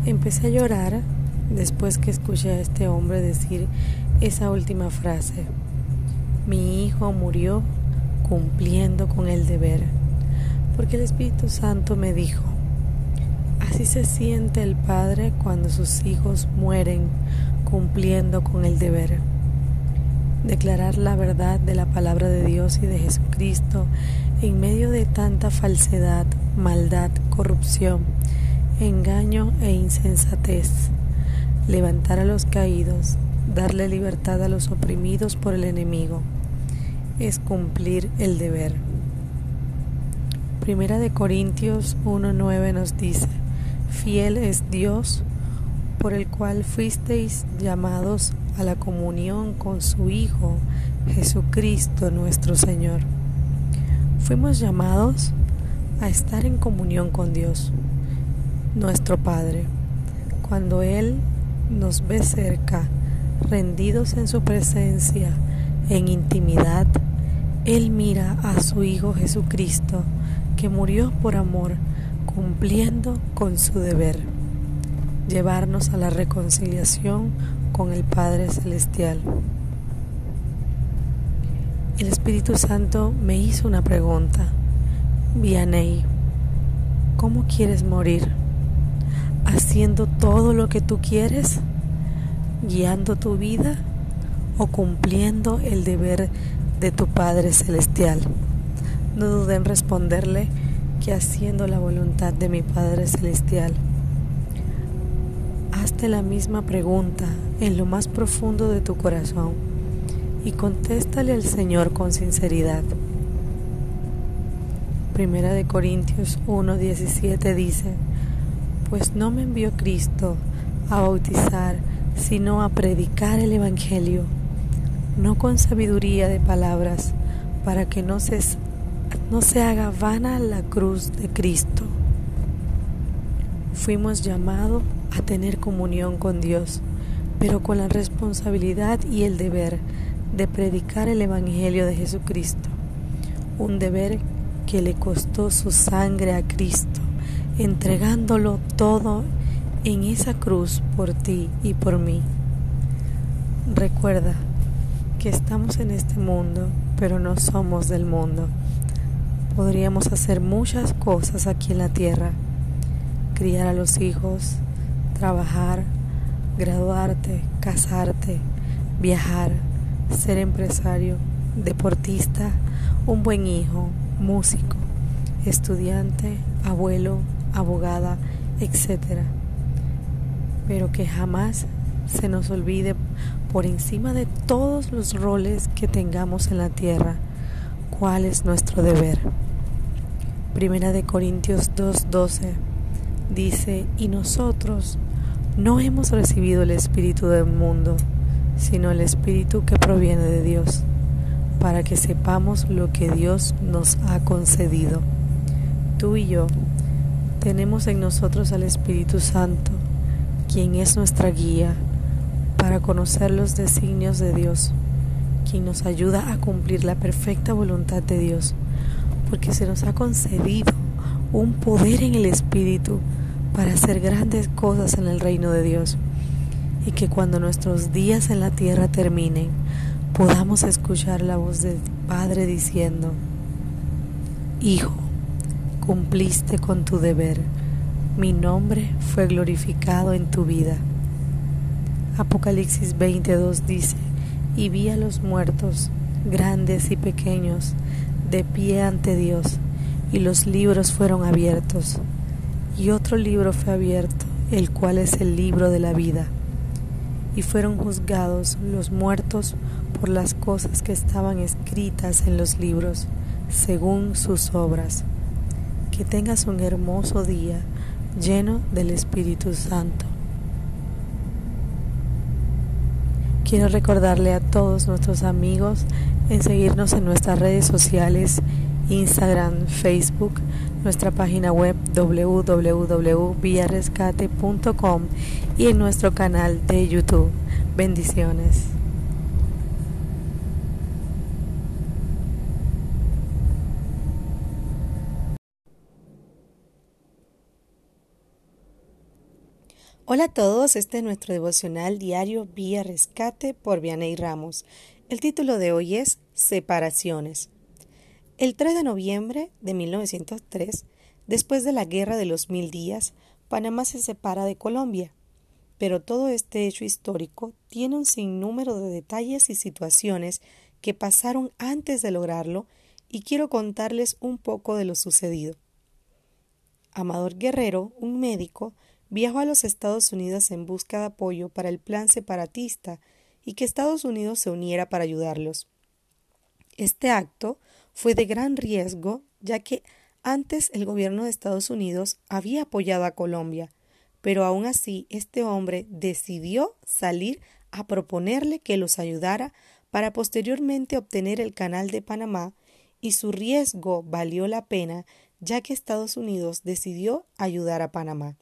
Empecé a llorar después que escuché a este hombre decir esa última frase. Mi hijo murió cumpliendo con el deber, porque el Espíritu Santo me dijo, así se siente el Padre cuando sus hijos mueren cumpliendo con el deber. Declarar la verdad de la palabra de Dios y de Jesucristo en medio de tanta falsedad, maldad, corrupción, engaño e insensatez. Levantar a los caídos, darle libertad a los oprimidos por el enemigo, es cumplir el deber. Primera de Corintios 1.9 nos dice, fiel es Dios por el cual fuisteis llamados a la comunión con su Hijo, Jesucristo nuestro Señor. Fuimos llamados a estar en comunión con Dios, nuestro Padre. Cuando Él nos ve cerca, rendidos en su presencia, en intimidad, Él mira a su Hijo Jesucristo, que murió por amor, cumpliendo con su deber llevarnos a la reconciliación con el Padre Celestial. El Espíritu Santo me hizo una pregunta. Vianey, ¿cómo quieres morir? ¿Haciendo todo lo que tú quieres? ¿Guiando tu vida? ¿O cumpliendo el deber de tu Padre Celestial? No duden en responderle que haciendo la voluntad de mi Padre Celestial la misma pregunta en lo más profundo de tu corazón y contéstale al Señor con sinceridad. Primera de Corintios 1:17 dice, pues no me envió Cristo a bautizar, sino a predicar el Evangelio, no con sabiduría de palabras, para que no se, no se haga vana la cruz de Cristo. Fuimos llamados a tener comunión con Dios, pero con la responsabilidad y el deber de predicar el Evangelio de Jesucristo, un deber que le costó su sangre a Cristo, entregándolo todo en esa cruz por ti y por mí. Recuerda que estamos en este mundo, pero no somos del mundo. Podríamos hacer muchas cosas aquí en la tierra, criar a los hijos, trabajar, graduarte, casarte, viajar, ser empresario, deportista, un buen hijo, músico, estudiante, abuelo, abogada, etc. Pero que jamás se nos olvide por encima de todos los roles que tengamos en la tierra, cuál es nuestro deber. Primera de Corintios 2:12 dice, y nosotros no hemos recibido el Espíritu del mundo, sino el Espíritu que proviene de Dios, para que sepamos lo que Dios nos ha concedido. Tú y yo tenemos en nosotros al Espíritu Santo, quien es nuestra guía para conocer los designios de Dios, quien nos ayuda a cumplir la perfecta voluntad de Dios, porque se nos ha concedido un poder en el Espíritu para hacer grandes cosas en el reino de Dios. Y que cuando nuestros días en la tierra terminen podamos escuchar la voz del Padre diciendo, Hijo, cumpliste con tu deber, mi nombre fue glorificado en tu vida. Apocalipsis 22 dice, y vi a los muertos, grandes y pequeños, de pie ante Dios, y los libros fueron abiertos y otro libro fue abierto, el cual es el libro de la vida. Y fueron juzgados los muertos por las cosas que estaban escritas en los libros, según sus obras. Que tengas un hermoso día lleno del Espíritu Santo. Quiero recordarle a todos nuestros amigos en seguirnos en nuestras redes sociales Instagram, Facebook, nuestra página web www.villarescate.com y en nuestro canal de YouTube. Bendiciones. Hola a todos, este es nuestro devocional diario Vía Rescate por Vianey Ramos. El título de hoy es Separaciones. El 3 de noviembre de 1903, después de la Guerra de los Mil Días, Panamá se separa de Colombia. Pero todo este hecho histórico tiene un sinnúmero de detalles y situaciones que pasaron antes de lograrlo y quiero contarles un poco de lo sucedido. Amador Guerrero, un médico, viajó a los Estados Unidos en busca de apoyo para el plan separatista y que Estados Unidos se uniera para ayudarlos. Este acto fue de gran riesgo, ya que antes el gobierno de Estados Unidos había apoyado a Colombia, pero aún así este hombre decidió salir a proponerle que los ayudara para posteriormente obtener el canal de Panamá y su riesgo valió la pena ya que Estados Unidos decidió ayudar a Panamá.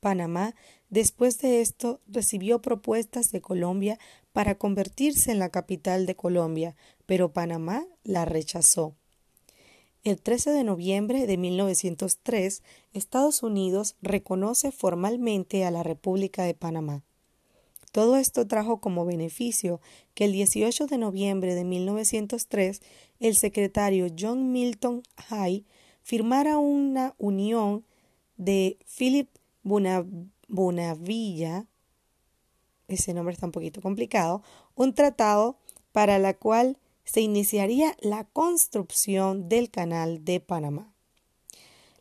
Panamá, después de esto, recibió propuestas de Colombia para convertirse en la capital de Colombia, pero Panamá la rechazó. El 13 de noviembre de 1903, Estados Unidos reconoce formalmente a la República de Panamá. Todo esto trajo como beneficio que el 18 de noviembre de 1903 el secretario John Milton Hay firmara una unión de Philip Bonavilla, ese nombre está un poquito complicado, un tratado para la cual se iniciaría la construcción del canal de Panamá.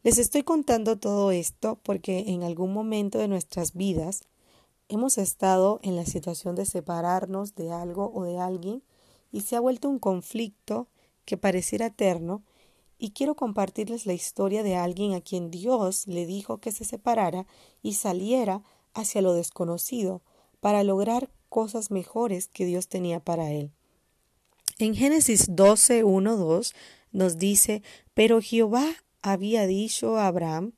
Les estoy contando todo esto porque en algún momento de nuestras vidas hemos estado en la situación de separarnos de algo o de alguien y se ha vuelto un conflicto que pareciera eterno y quiero compartirles la historia de alguien a quien Dios le dijo que se separara y saliera hacia lo desconocido para lograr cosas mejores que Dios tenía para él. En Génesis 12, 1, 2 nos dice, pero Jehová había dicho a Abraham,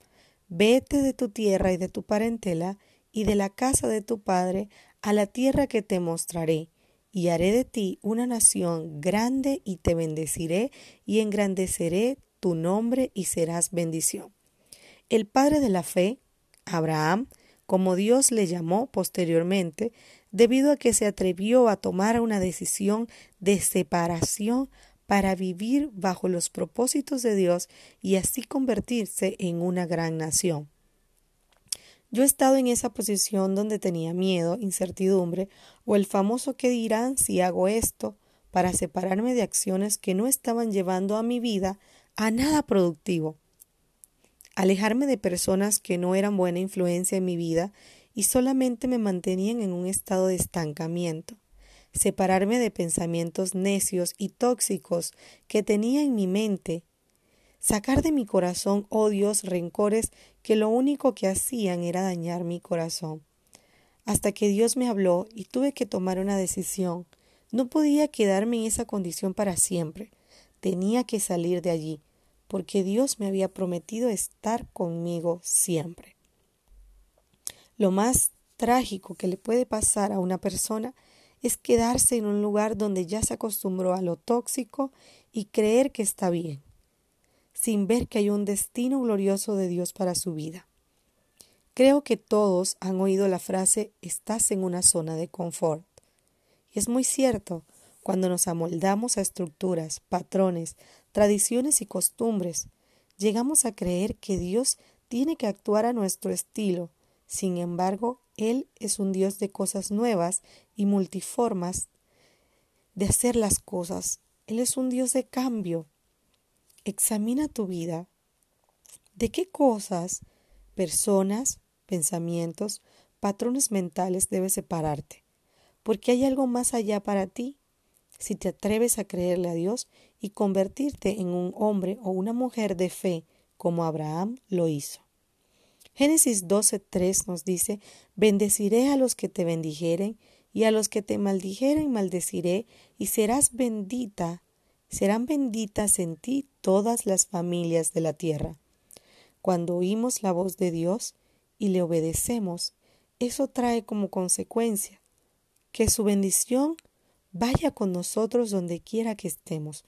vete de tu tierra y de tu parentela y de la casa de tu padre a la tierra que te mostraré, y haré de ti una nación grande y te bendeciré y engrandeceré tu nombre y serás bendición. El padre de la fe, Abraham, como Dios le llamó posteriormente, debido a que se atrevió a tomar una decisión de separación para vivir bajo los propósitos de Dios y así convertirse en una gran nación. Yo he estado en esa posición donde tenía miedo, incertidumbre o el famoso que dirán si hago esto para separarme de acciones que no estaban llevando a mi vida a nada productivo. Alejarme de personas que no eran buena influencia en mi vida y solamente me mantenían en un estado de estancamiento. Separarme de pensamientos necios y tóxicos que tenía en mi mente sacar de mi corazón odios, rencores que lo único que hacían era dañar mi corazón. Hasta que Dios me habló y tuve que tomar una decisión. No podía quedarme en esa condición para siempre. Tenía que salir de allí, porque Dios me había prometido estar conmigo siempre. Lo más trágico que le puede pasar a una persona es quedarse en un lugar donde ya se acostumbró a lo tóxico y creer que está bien sin ver que hay un destino glorioso de Dios para su vida. Creo que todos han oído la frase estás en una zona de confort. Y es muy cierto, cuando nos amoldamos a estructuras, patrones, tradiciones y costumbres, llegamos a creer que Dios tiene que actuar a nuestro estilo. Sin embargo, Él es un Dios de cosas nuevas y multiformas de hacer las cosas. Él es un Dios de cambio examina tu vida. ¿De qué cosas, personas, pensamientos, patrones mentales debes separarte? Porque hay algo más allá para ti. Si te atreves a creerle a Dios y convertirte en un hombre o una mujer de fe, como Abraham lo hizo. Génesis 12:3 nos dice: Bendeciré a los que te bendijeren, y a los que te maldijeren maldeciré, y serás bendita serán benditas en ti todas las familias de la tierra. Cuando oímos la voz de Dios y le obedecemos, eso trae como consecuencia que su bendición vaya con nosotros donde quiera que estemos.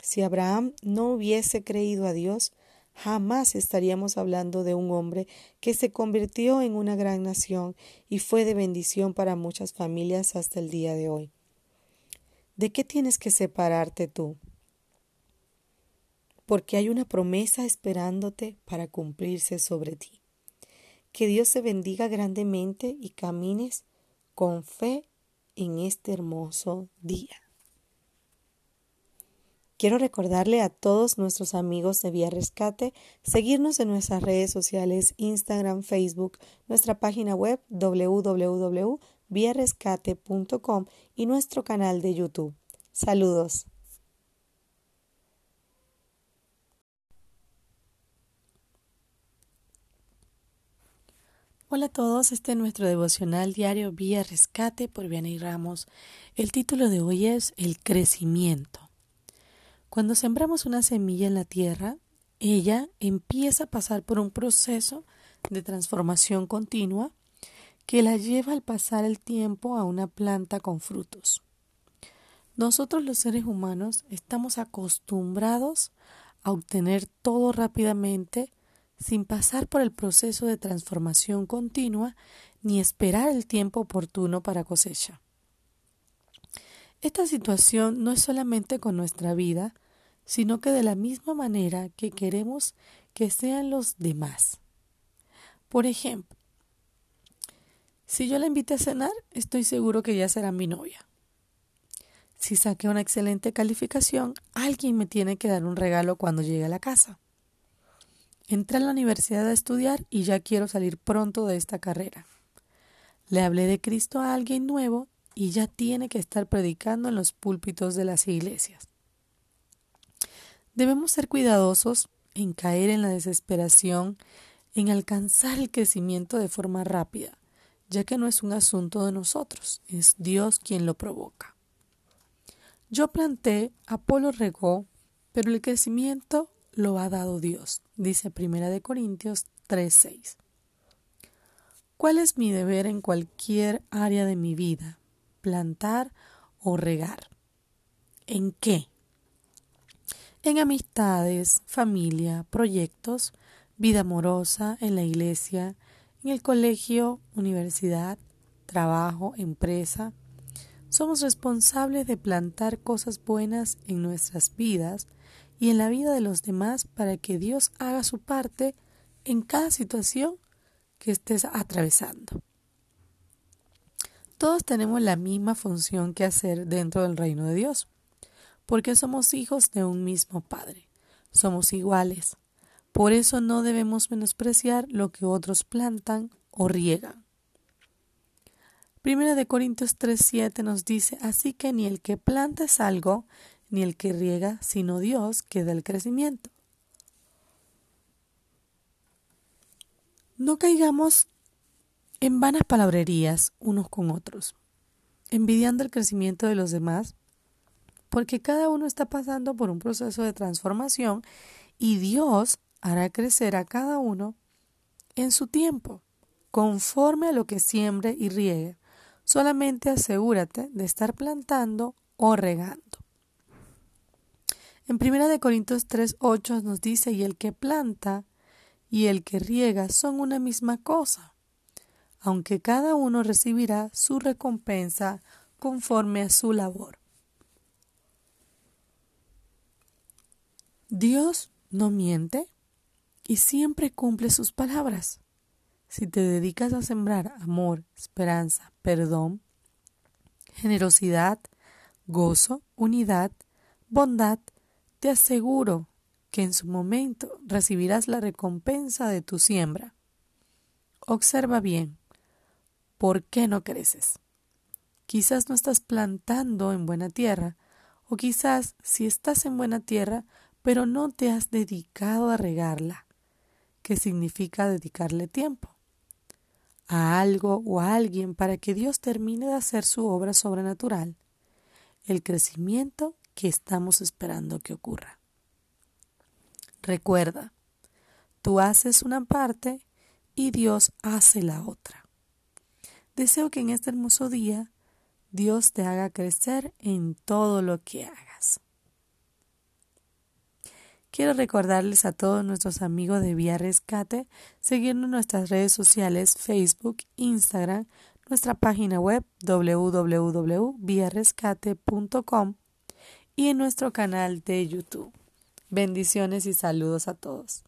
Si Abraham no hubiese creído a Dios, jamás estaríamos hablando de un hombre que se convirtió en una gran nación y fue de bendición para muchas familias hasta el día de hoy. ¿De qué tienes que separarte tú? Porque hay una promesa esperándote para cumplirse sobre ti. Que Dios te bendiga grandemente y camines con fe en este hermoso día. Quiero recordarle a todos nuestros amigos de Vía Rescate seguirnos en nuestras redes sociales Instagram, Facebook, nuestra página web www.viarescate.com y nuestro canal de YouTube. Saludos. Hola a todos, este es nuestro devocional diario Vía Rescate por Vianney Ramos. El título de hoy es El crecimiento. Cuando sembramos una semilla en la tierra, ella empieza a pasar por un proceso de transformación continua que la lleva al pasar el tiempo a una planta con frutos. Nosotros los seres humanos estamos acostumbrados a obtener todo rápidamente sin pasar por el proceso de transformación continua ni esperar el tiempo oportuno para cosecha. Esta situación no es solamente con nuestra vida, sino que de la misma manera que queremos que sean los demás. Por ejemplo, si yo la invité a cenar, estoy seguro que ya será mi novia. Si saqué una excelente calificación, alguien me tiene que dar un regalo cuando llegue a la casa. Entré a la universidad a estudiar y ya quiero salir pronto de esta carrera. Le hablé de Cristo a alguien nuevo y ya tiene que estar predicando en los púlpitos de las iglesias. Debemos ser cuidadosos en caer en la desesperación, en alcanzar el crecimiento de forma rápida, ya que no es un asunto de nosotros, es Dios quien lo provoca. Yo planté, Apolo regó, pero el crecimiento lo ha dado Dios, dice Primera de Corintios 3:6. ¿Cuál es mi deber en cualquier área de mi vida? ¿Plantar o regar? ¿En qué? En amistades, familia, proyectos, vida amorosa, en la iglesia, en el colegio, universidad, trabajo, empresa. Somos responsables de plantar cosas buenas en nuestras vidas y en la vida de los demás para que Dios haga su parte en cada situación que estés atravesando. Todos tenemos la misma función que hacer dentro del reino de Dios porque somos hijos de un mismo Padre. Somos iguales. Por eso no debemos menospreciar lo que otros plantan o riegan. Primera de Corintios 3:7 nos dice, así que ni el que planta es algo, ni el que riega, sino Dios que da el crecimiento. No caigamos en vanas palabrerías unos con otros, envidiando el crecimiento de los demás porque cada uno está pasando por un proceso de transformación y Dios hará crecer a cada uno en su tiempo, conforme a lo que siembre y riegue. Solamente asegúrate de estar plantando o regando. En 1 de Corintios 3:8 nos dice, "Y el que planta y el que riega son una misma cosa, aunque cada uno recibirá su recompensa conforme a su labor." Dios no miente y siempre cumple sus palabras. Si te dedicas a sembrar amor, esperanza, perdón, generosidad, gozo, unidad, bondad, te aseguro que en su momento recibirás la recompensa de tu siembra. Observa bien, ¿por qué no creces? Quizás no estás plantando en buena tierra, o quizás si estás en buena tierra, pero no te has dedicado a regarla, que significa dedicarle tiempo a algo o a alguien para que Dios termine de hacer su obra sobrenatural. El crecimiento que estamos esperando que ocurra. Recuerda, tú haces una parte y Dios hace la otra. Deseo que en este hermoso día Dios te haga crecer en todo lo que hagas. Quiero recordarles a todos nuestros amigos de Vía Rescate seguirnos en nuestras redes sociales Facebook, Instagram, nuestra página web www.viarescate.com y en nuestro canal de YouTube. Bendiciones y saludos a todos.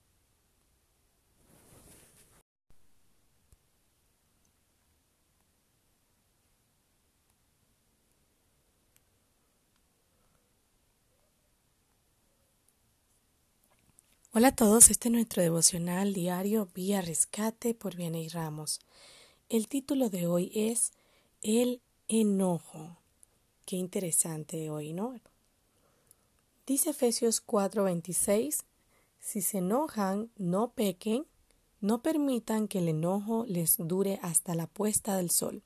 Hola a todos, este es nuestro devocional diario Vía Rescate por Vianey Ramos. El título de hoy es El enojo. Qué interesante hoy, ¿no? Dice Efesios 4:26, si se enojan, no pequen, no permitan que el enojo les dure hasta la puesta del sol.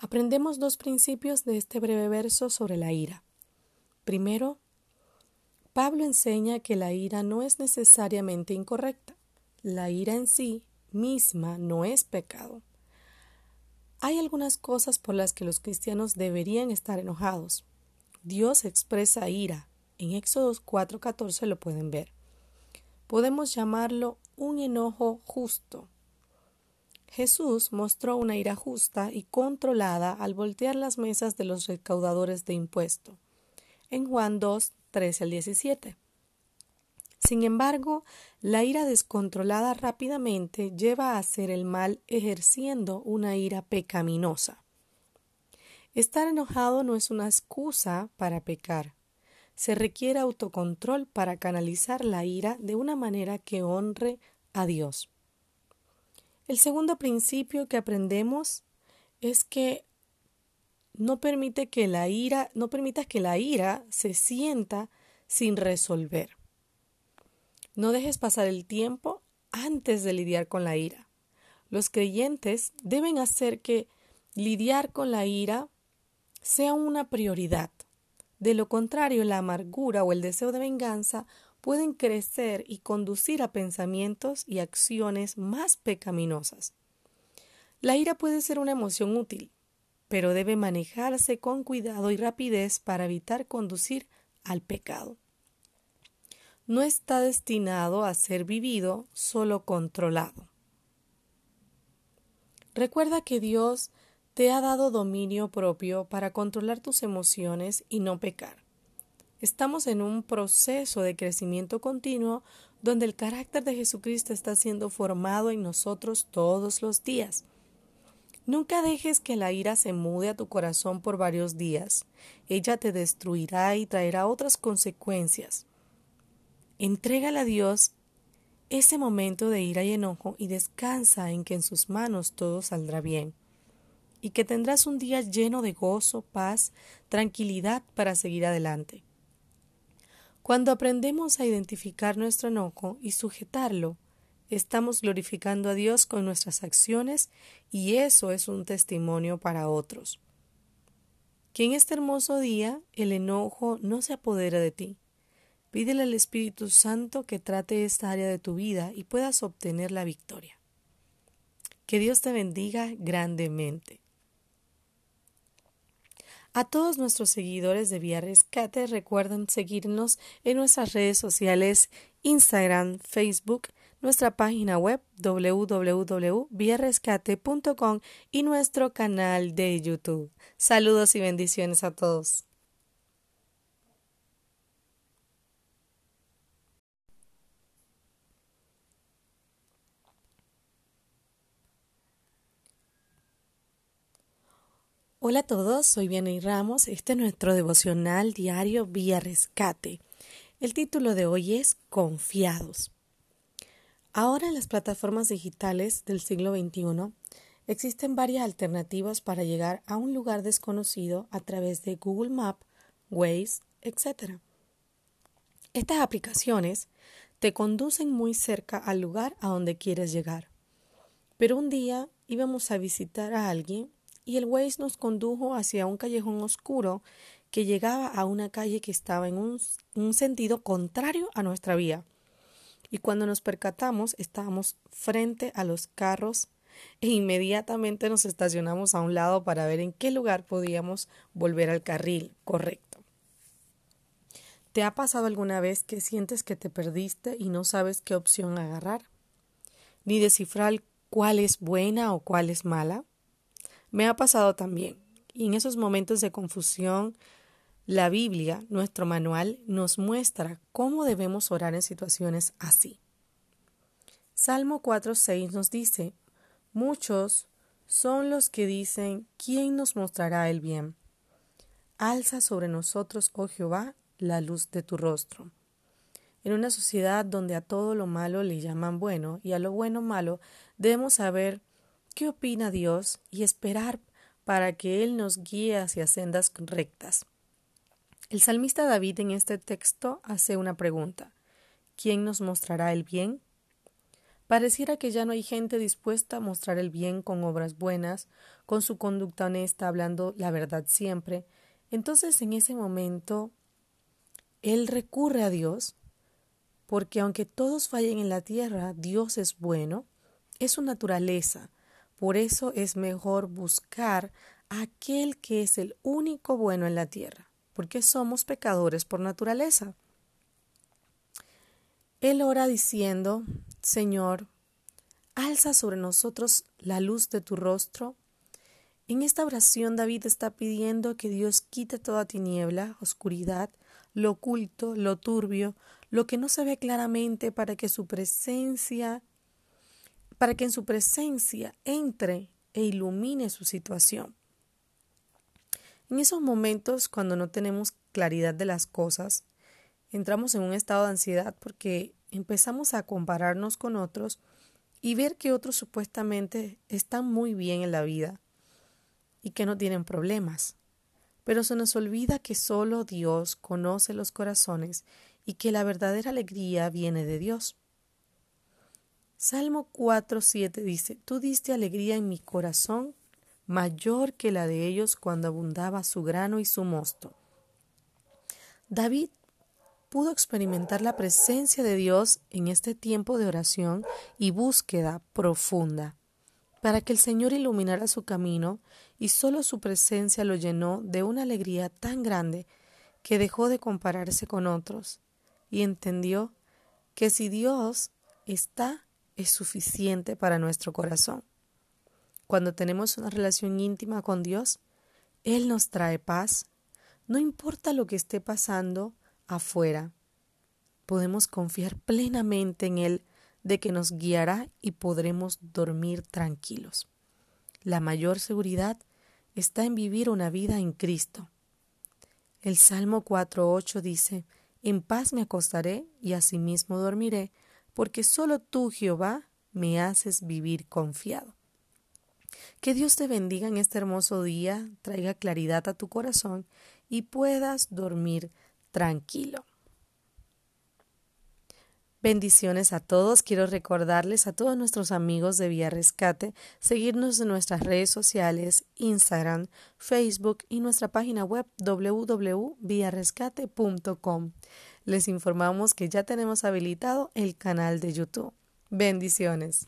Aprendemos dos principios de este breve verso sobre la ira. Primero, Pablo enseña que la ira no es necesariamente incorrecta. La ira en sí misma no es pecado. Hay algunas cosas por las que los cristianos deberían estar enojados. Dios expresa ira. En Éxodo 4:14 lo pueden ver. Podemos llamarlo un enojo justo. Jesús mostró una ira justa y controlada al voltear las mesas de los recaudadores de impuesto. En Juan 2, 13 al 17. Sin embargo, la ira descontrolada rápidamente lleva a hacer el mal ejerciendo una ira pecaminosa. Estar enojado no es una excusa para pecar. Se requiere autocontrol para canalizar la ira de una manera que honre a Dios. El segundo principio que aprendemos es que no permite que la ira, no permitas que la ira se sienta sin resolver. No dejes pasar el tiempo antes de lidiar con la ira. Los creyentes deben hacer que lidiar con la ira sea una prioridad. De lo contrario, la amargura o el deseo de venganza pueden crecer y conducir a pensamientos y acciones más pecaminosas. La ira puede ser una emoción útil, pero debe manejarse con cuidado y rapidez para evitar conducir al pecado. No está destinado a ser vivido, solo controlado. Recuerda que Dios te ha dado dominio propio para controlar tus emociones y no pecar. Estamos en un proceso de crecimiento continuo donde el carácter de Jesucristo está siendo formado en nosotros todos los días. Nunca dejes que la ira se mude a tu corazón por varios días. Ella te destruirá y traerá otras consecuencias. Entrégale a Dios ese momento de ira y enojo y descansa en que en sus manos todo saldrá bien y que tendrás un día lleno de gozo, paz, tranquilidad para seguir adelante. Cuando aprendemos a identificar nuestro enojo y sujetarlo, estamos glorificando a Dios con nuestras acciones y eso es un testimonio para otros. Que en este hermoso día el enojo no se apodere de ti. Pídele al Espíritu Santo que trate esta área de tu vida y puedas obtener la victoria. Que Dios te bendiga grandemente. A todos nuestros seguidores de Vía Rescate recuerden seguirnos en nuestras redes sociales Instagram, Facebook, nuestra página web www.viarescate.com y nuestro canal de YouTube. Saludos y bendiciones a todos. Hola a todos, soy Vianey Ramos. Este es nuestro devocional diario Vía Rescate. El título de hoy es Confiados. Ahora en las plataformas digitales del siglo XXI existen varias alternativas para llegar a un lugar desconocido a través de Google Maps, Waze, etc. Estas aplicaciones te conducen muy cerca al lugar a donde quieres llegar. Pero un día íbamos a visitar a alguien y el Waze nos condujo hacia un callejón oscuro que llegaba a una calle que estaba en un, un sentido contrario a nuestra vía. Y cuando nos percatamos, estábamos frente a los carros e inmediatamente nos estacionamos a un lado para ver en qué lugar podíamos volver al carril correcto. ¿Te ha pasado alguna vez que sientes que te perdiste y no sabes qué opción agarrar? Ni descifrar cuál es buena o cuál es mala. Me ha pasado también. Y en esos momentos de confusión, la Biblia, nuestro manual, nos muestra cómo debemos orar en situaciones así. Salmo 4.6 nos dice, Muchos son los que dicen, ¿quién nos mostrará el bien? Alza sobre nosotros, oh Jehová, la luz de tu rostro. En una sociedad donde a todo lo malo le llaman bueno y a lo bueno malo, debemos saber qué opina Dios y esperar para que Él nos guíe hacia sendas rectas. El salmista David en este texto hace una pregunta. ¿Quién nos mostrará el bien? Pareciera que ya no hay gente dispuesta a mostrar el bien con obras buenas, con su conducta honesta, hablando la verdad siempre. Entonces en ese momento él recurre a Dios, porque aunque todos fallen en la tierra, Dios es bueno, es su naturaleza. Por eso es mejor buscar a aquel que es el único bueno en la tierra, porque somos pecadores por naturaleza. Él ora diciendo, Señor, alza sobre nosotros la luz de tu rostro. En esta oración David está pidiendo que Dios quite toda tiniebla, oscuridad, lo oculto, lo turbio, lo que no se ve claramente para que su presencia, para que en su presencia entre e ilumine su situación. En esos momentos, cuando no tenemos claridad de las cosas, entramos en un estado de ansiedad porque empezamos a compararnos con otros y ver que otros supuestamente están muy bien en la vida y que no tienen problemas. Pero se nos olvida que solo Dios conoce los corazones y que la verdadera alegría viene de Dios. Salmo 4.7 dice, Tú diste alegría en mi corazón mayor que la de ellos cuando abundaba su grano y su mosto. David pudo experimentar la presencia de Dios en este tiempo de oración y búsqueda profunda, para que el Señor iluminara su camino y solo su presencia lo llenó de una alegría tan grande que dejó de compararse con otros y entendió que si Dios está es suficiente para nuestro corazón. Cuando tenemos una relación íntima con Dios, Él nos trae paz. No importa lo que esté pasando afuera, podemos confiar plenamente en Él de que nos guiará y podremos dormir tranquilos. La mayor seguridad está en vivir una vida en Cristo. El Salmo 4.8 dice, En paz me acostaré y asimismo dormiré, porque solo tú, Jehová, me haces vivir confiado. Que Dios te bendiga en este hermoso día, traiga claridad a tu corazón y puedas dormir tranquilo. Bendiciones a todos. Quiero recordarles a todos nuestros amigos de Vía Rescate seguirnos en nuestras redes sociales, Instagram, Facebook y nuestra página web www.viarescate.com. Les informamos que ya tenemos habilitado el canal de YouTube. Bendiciones.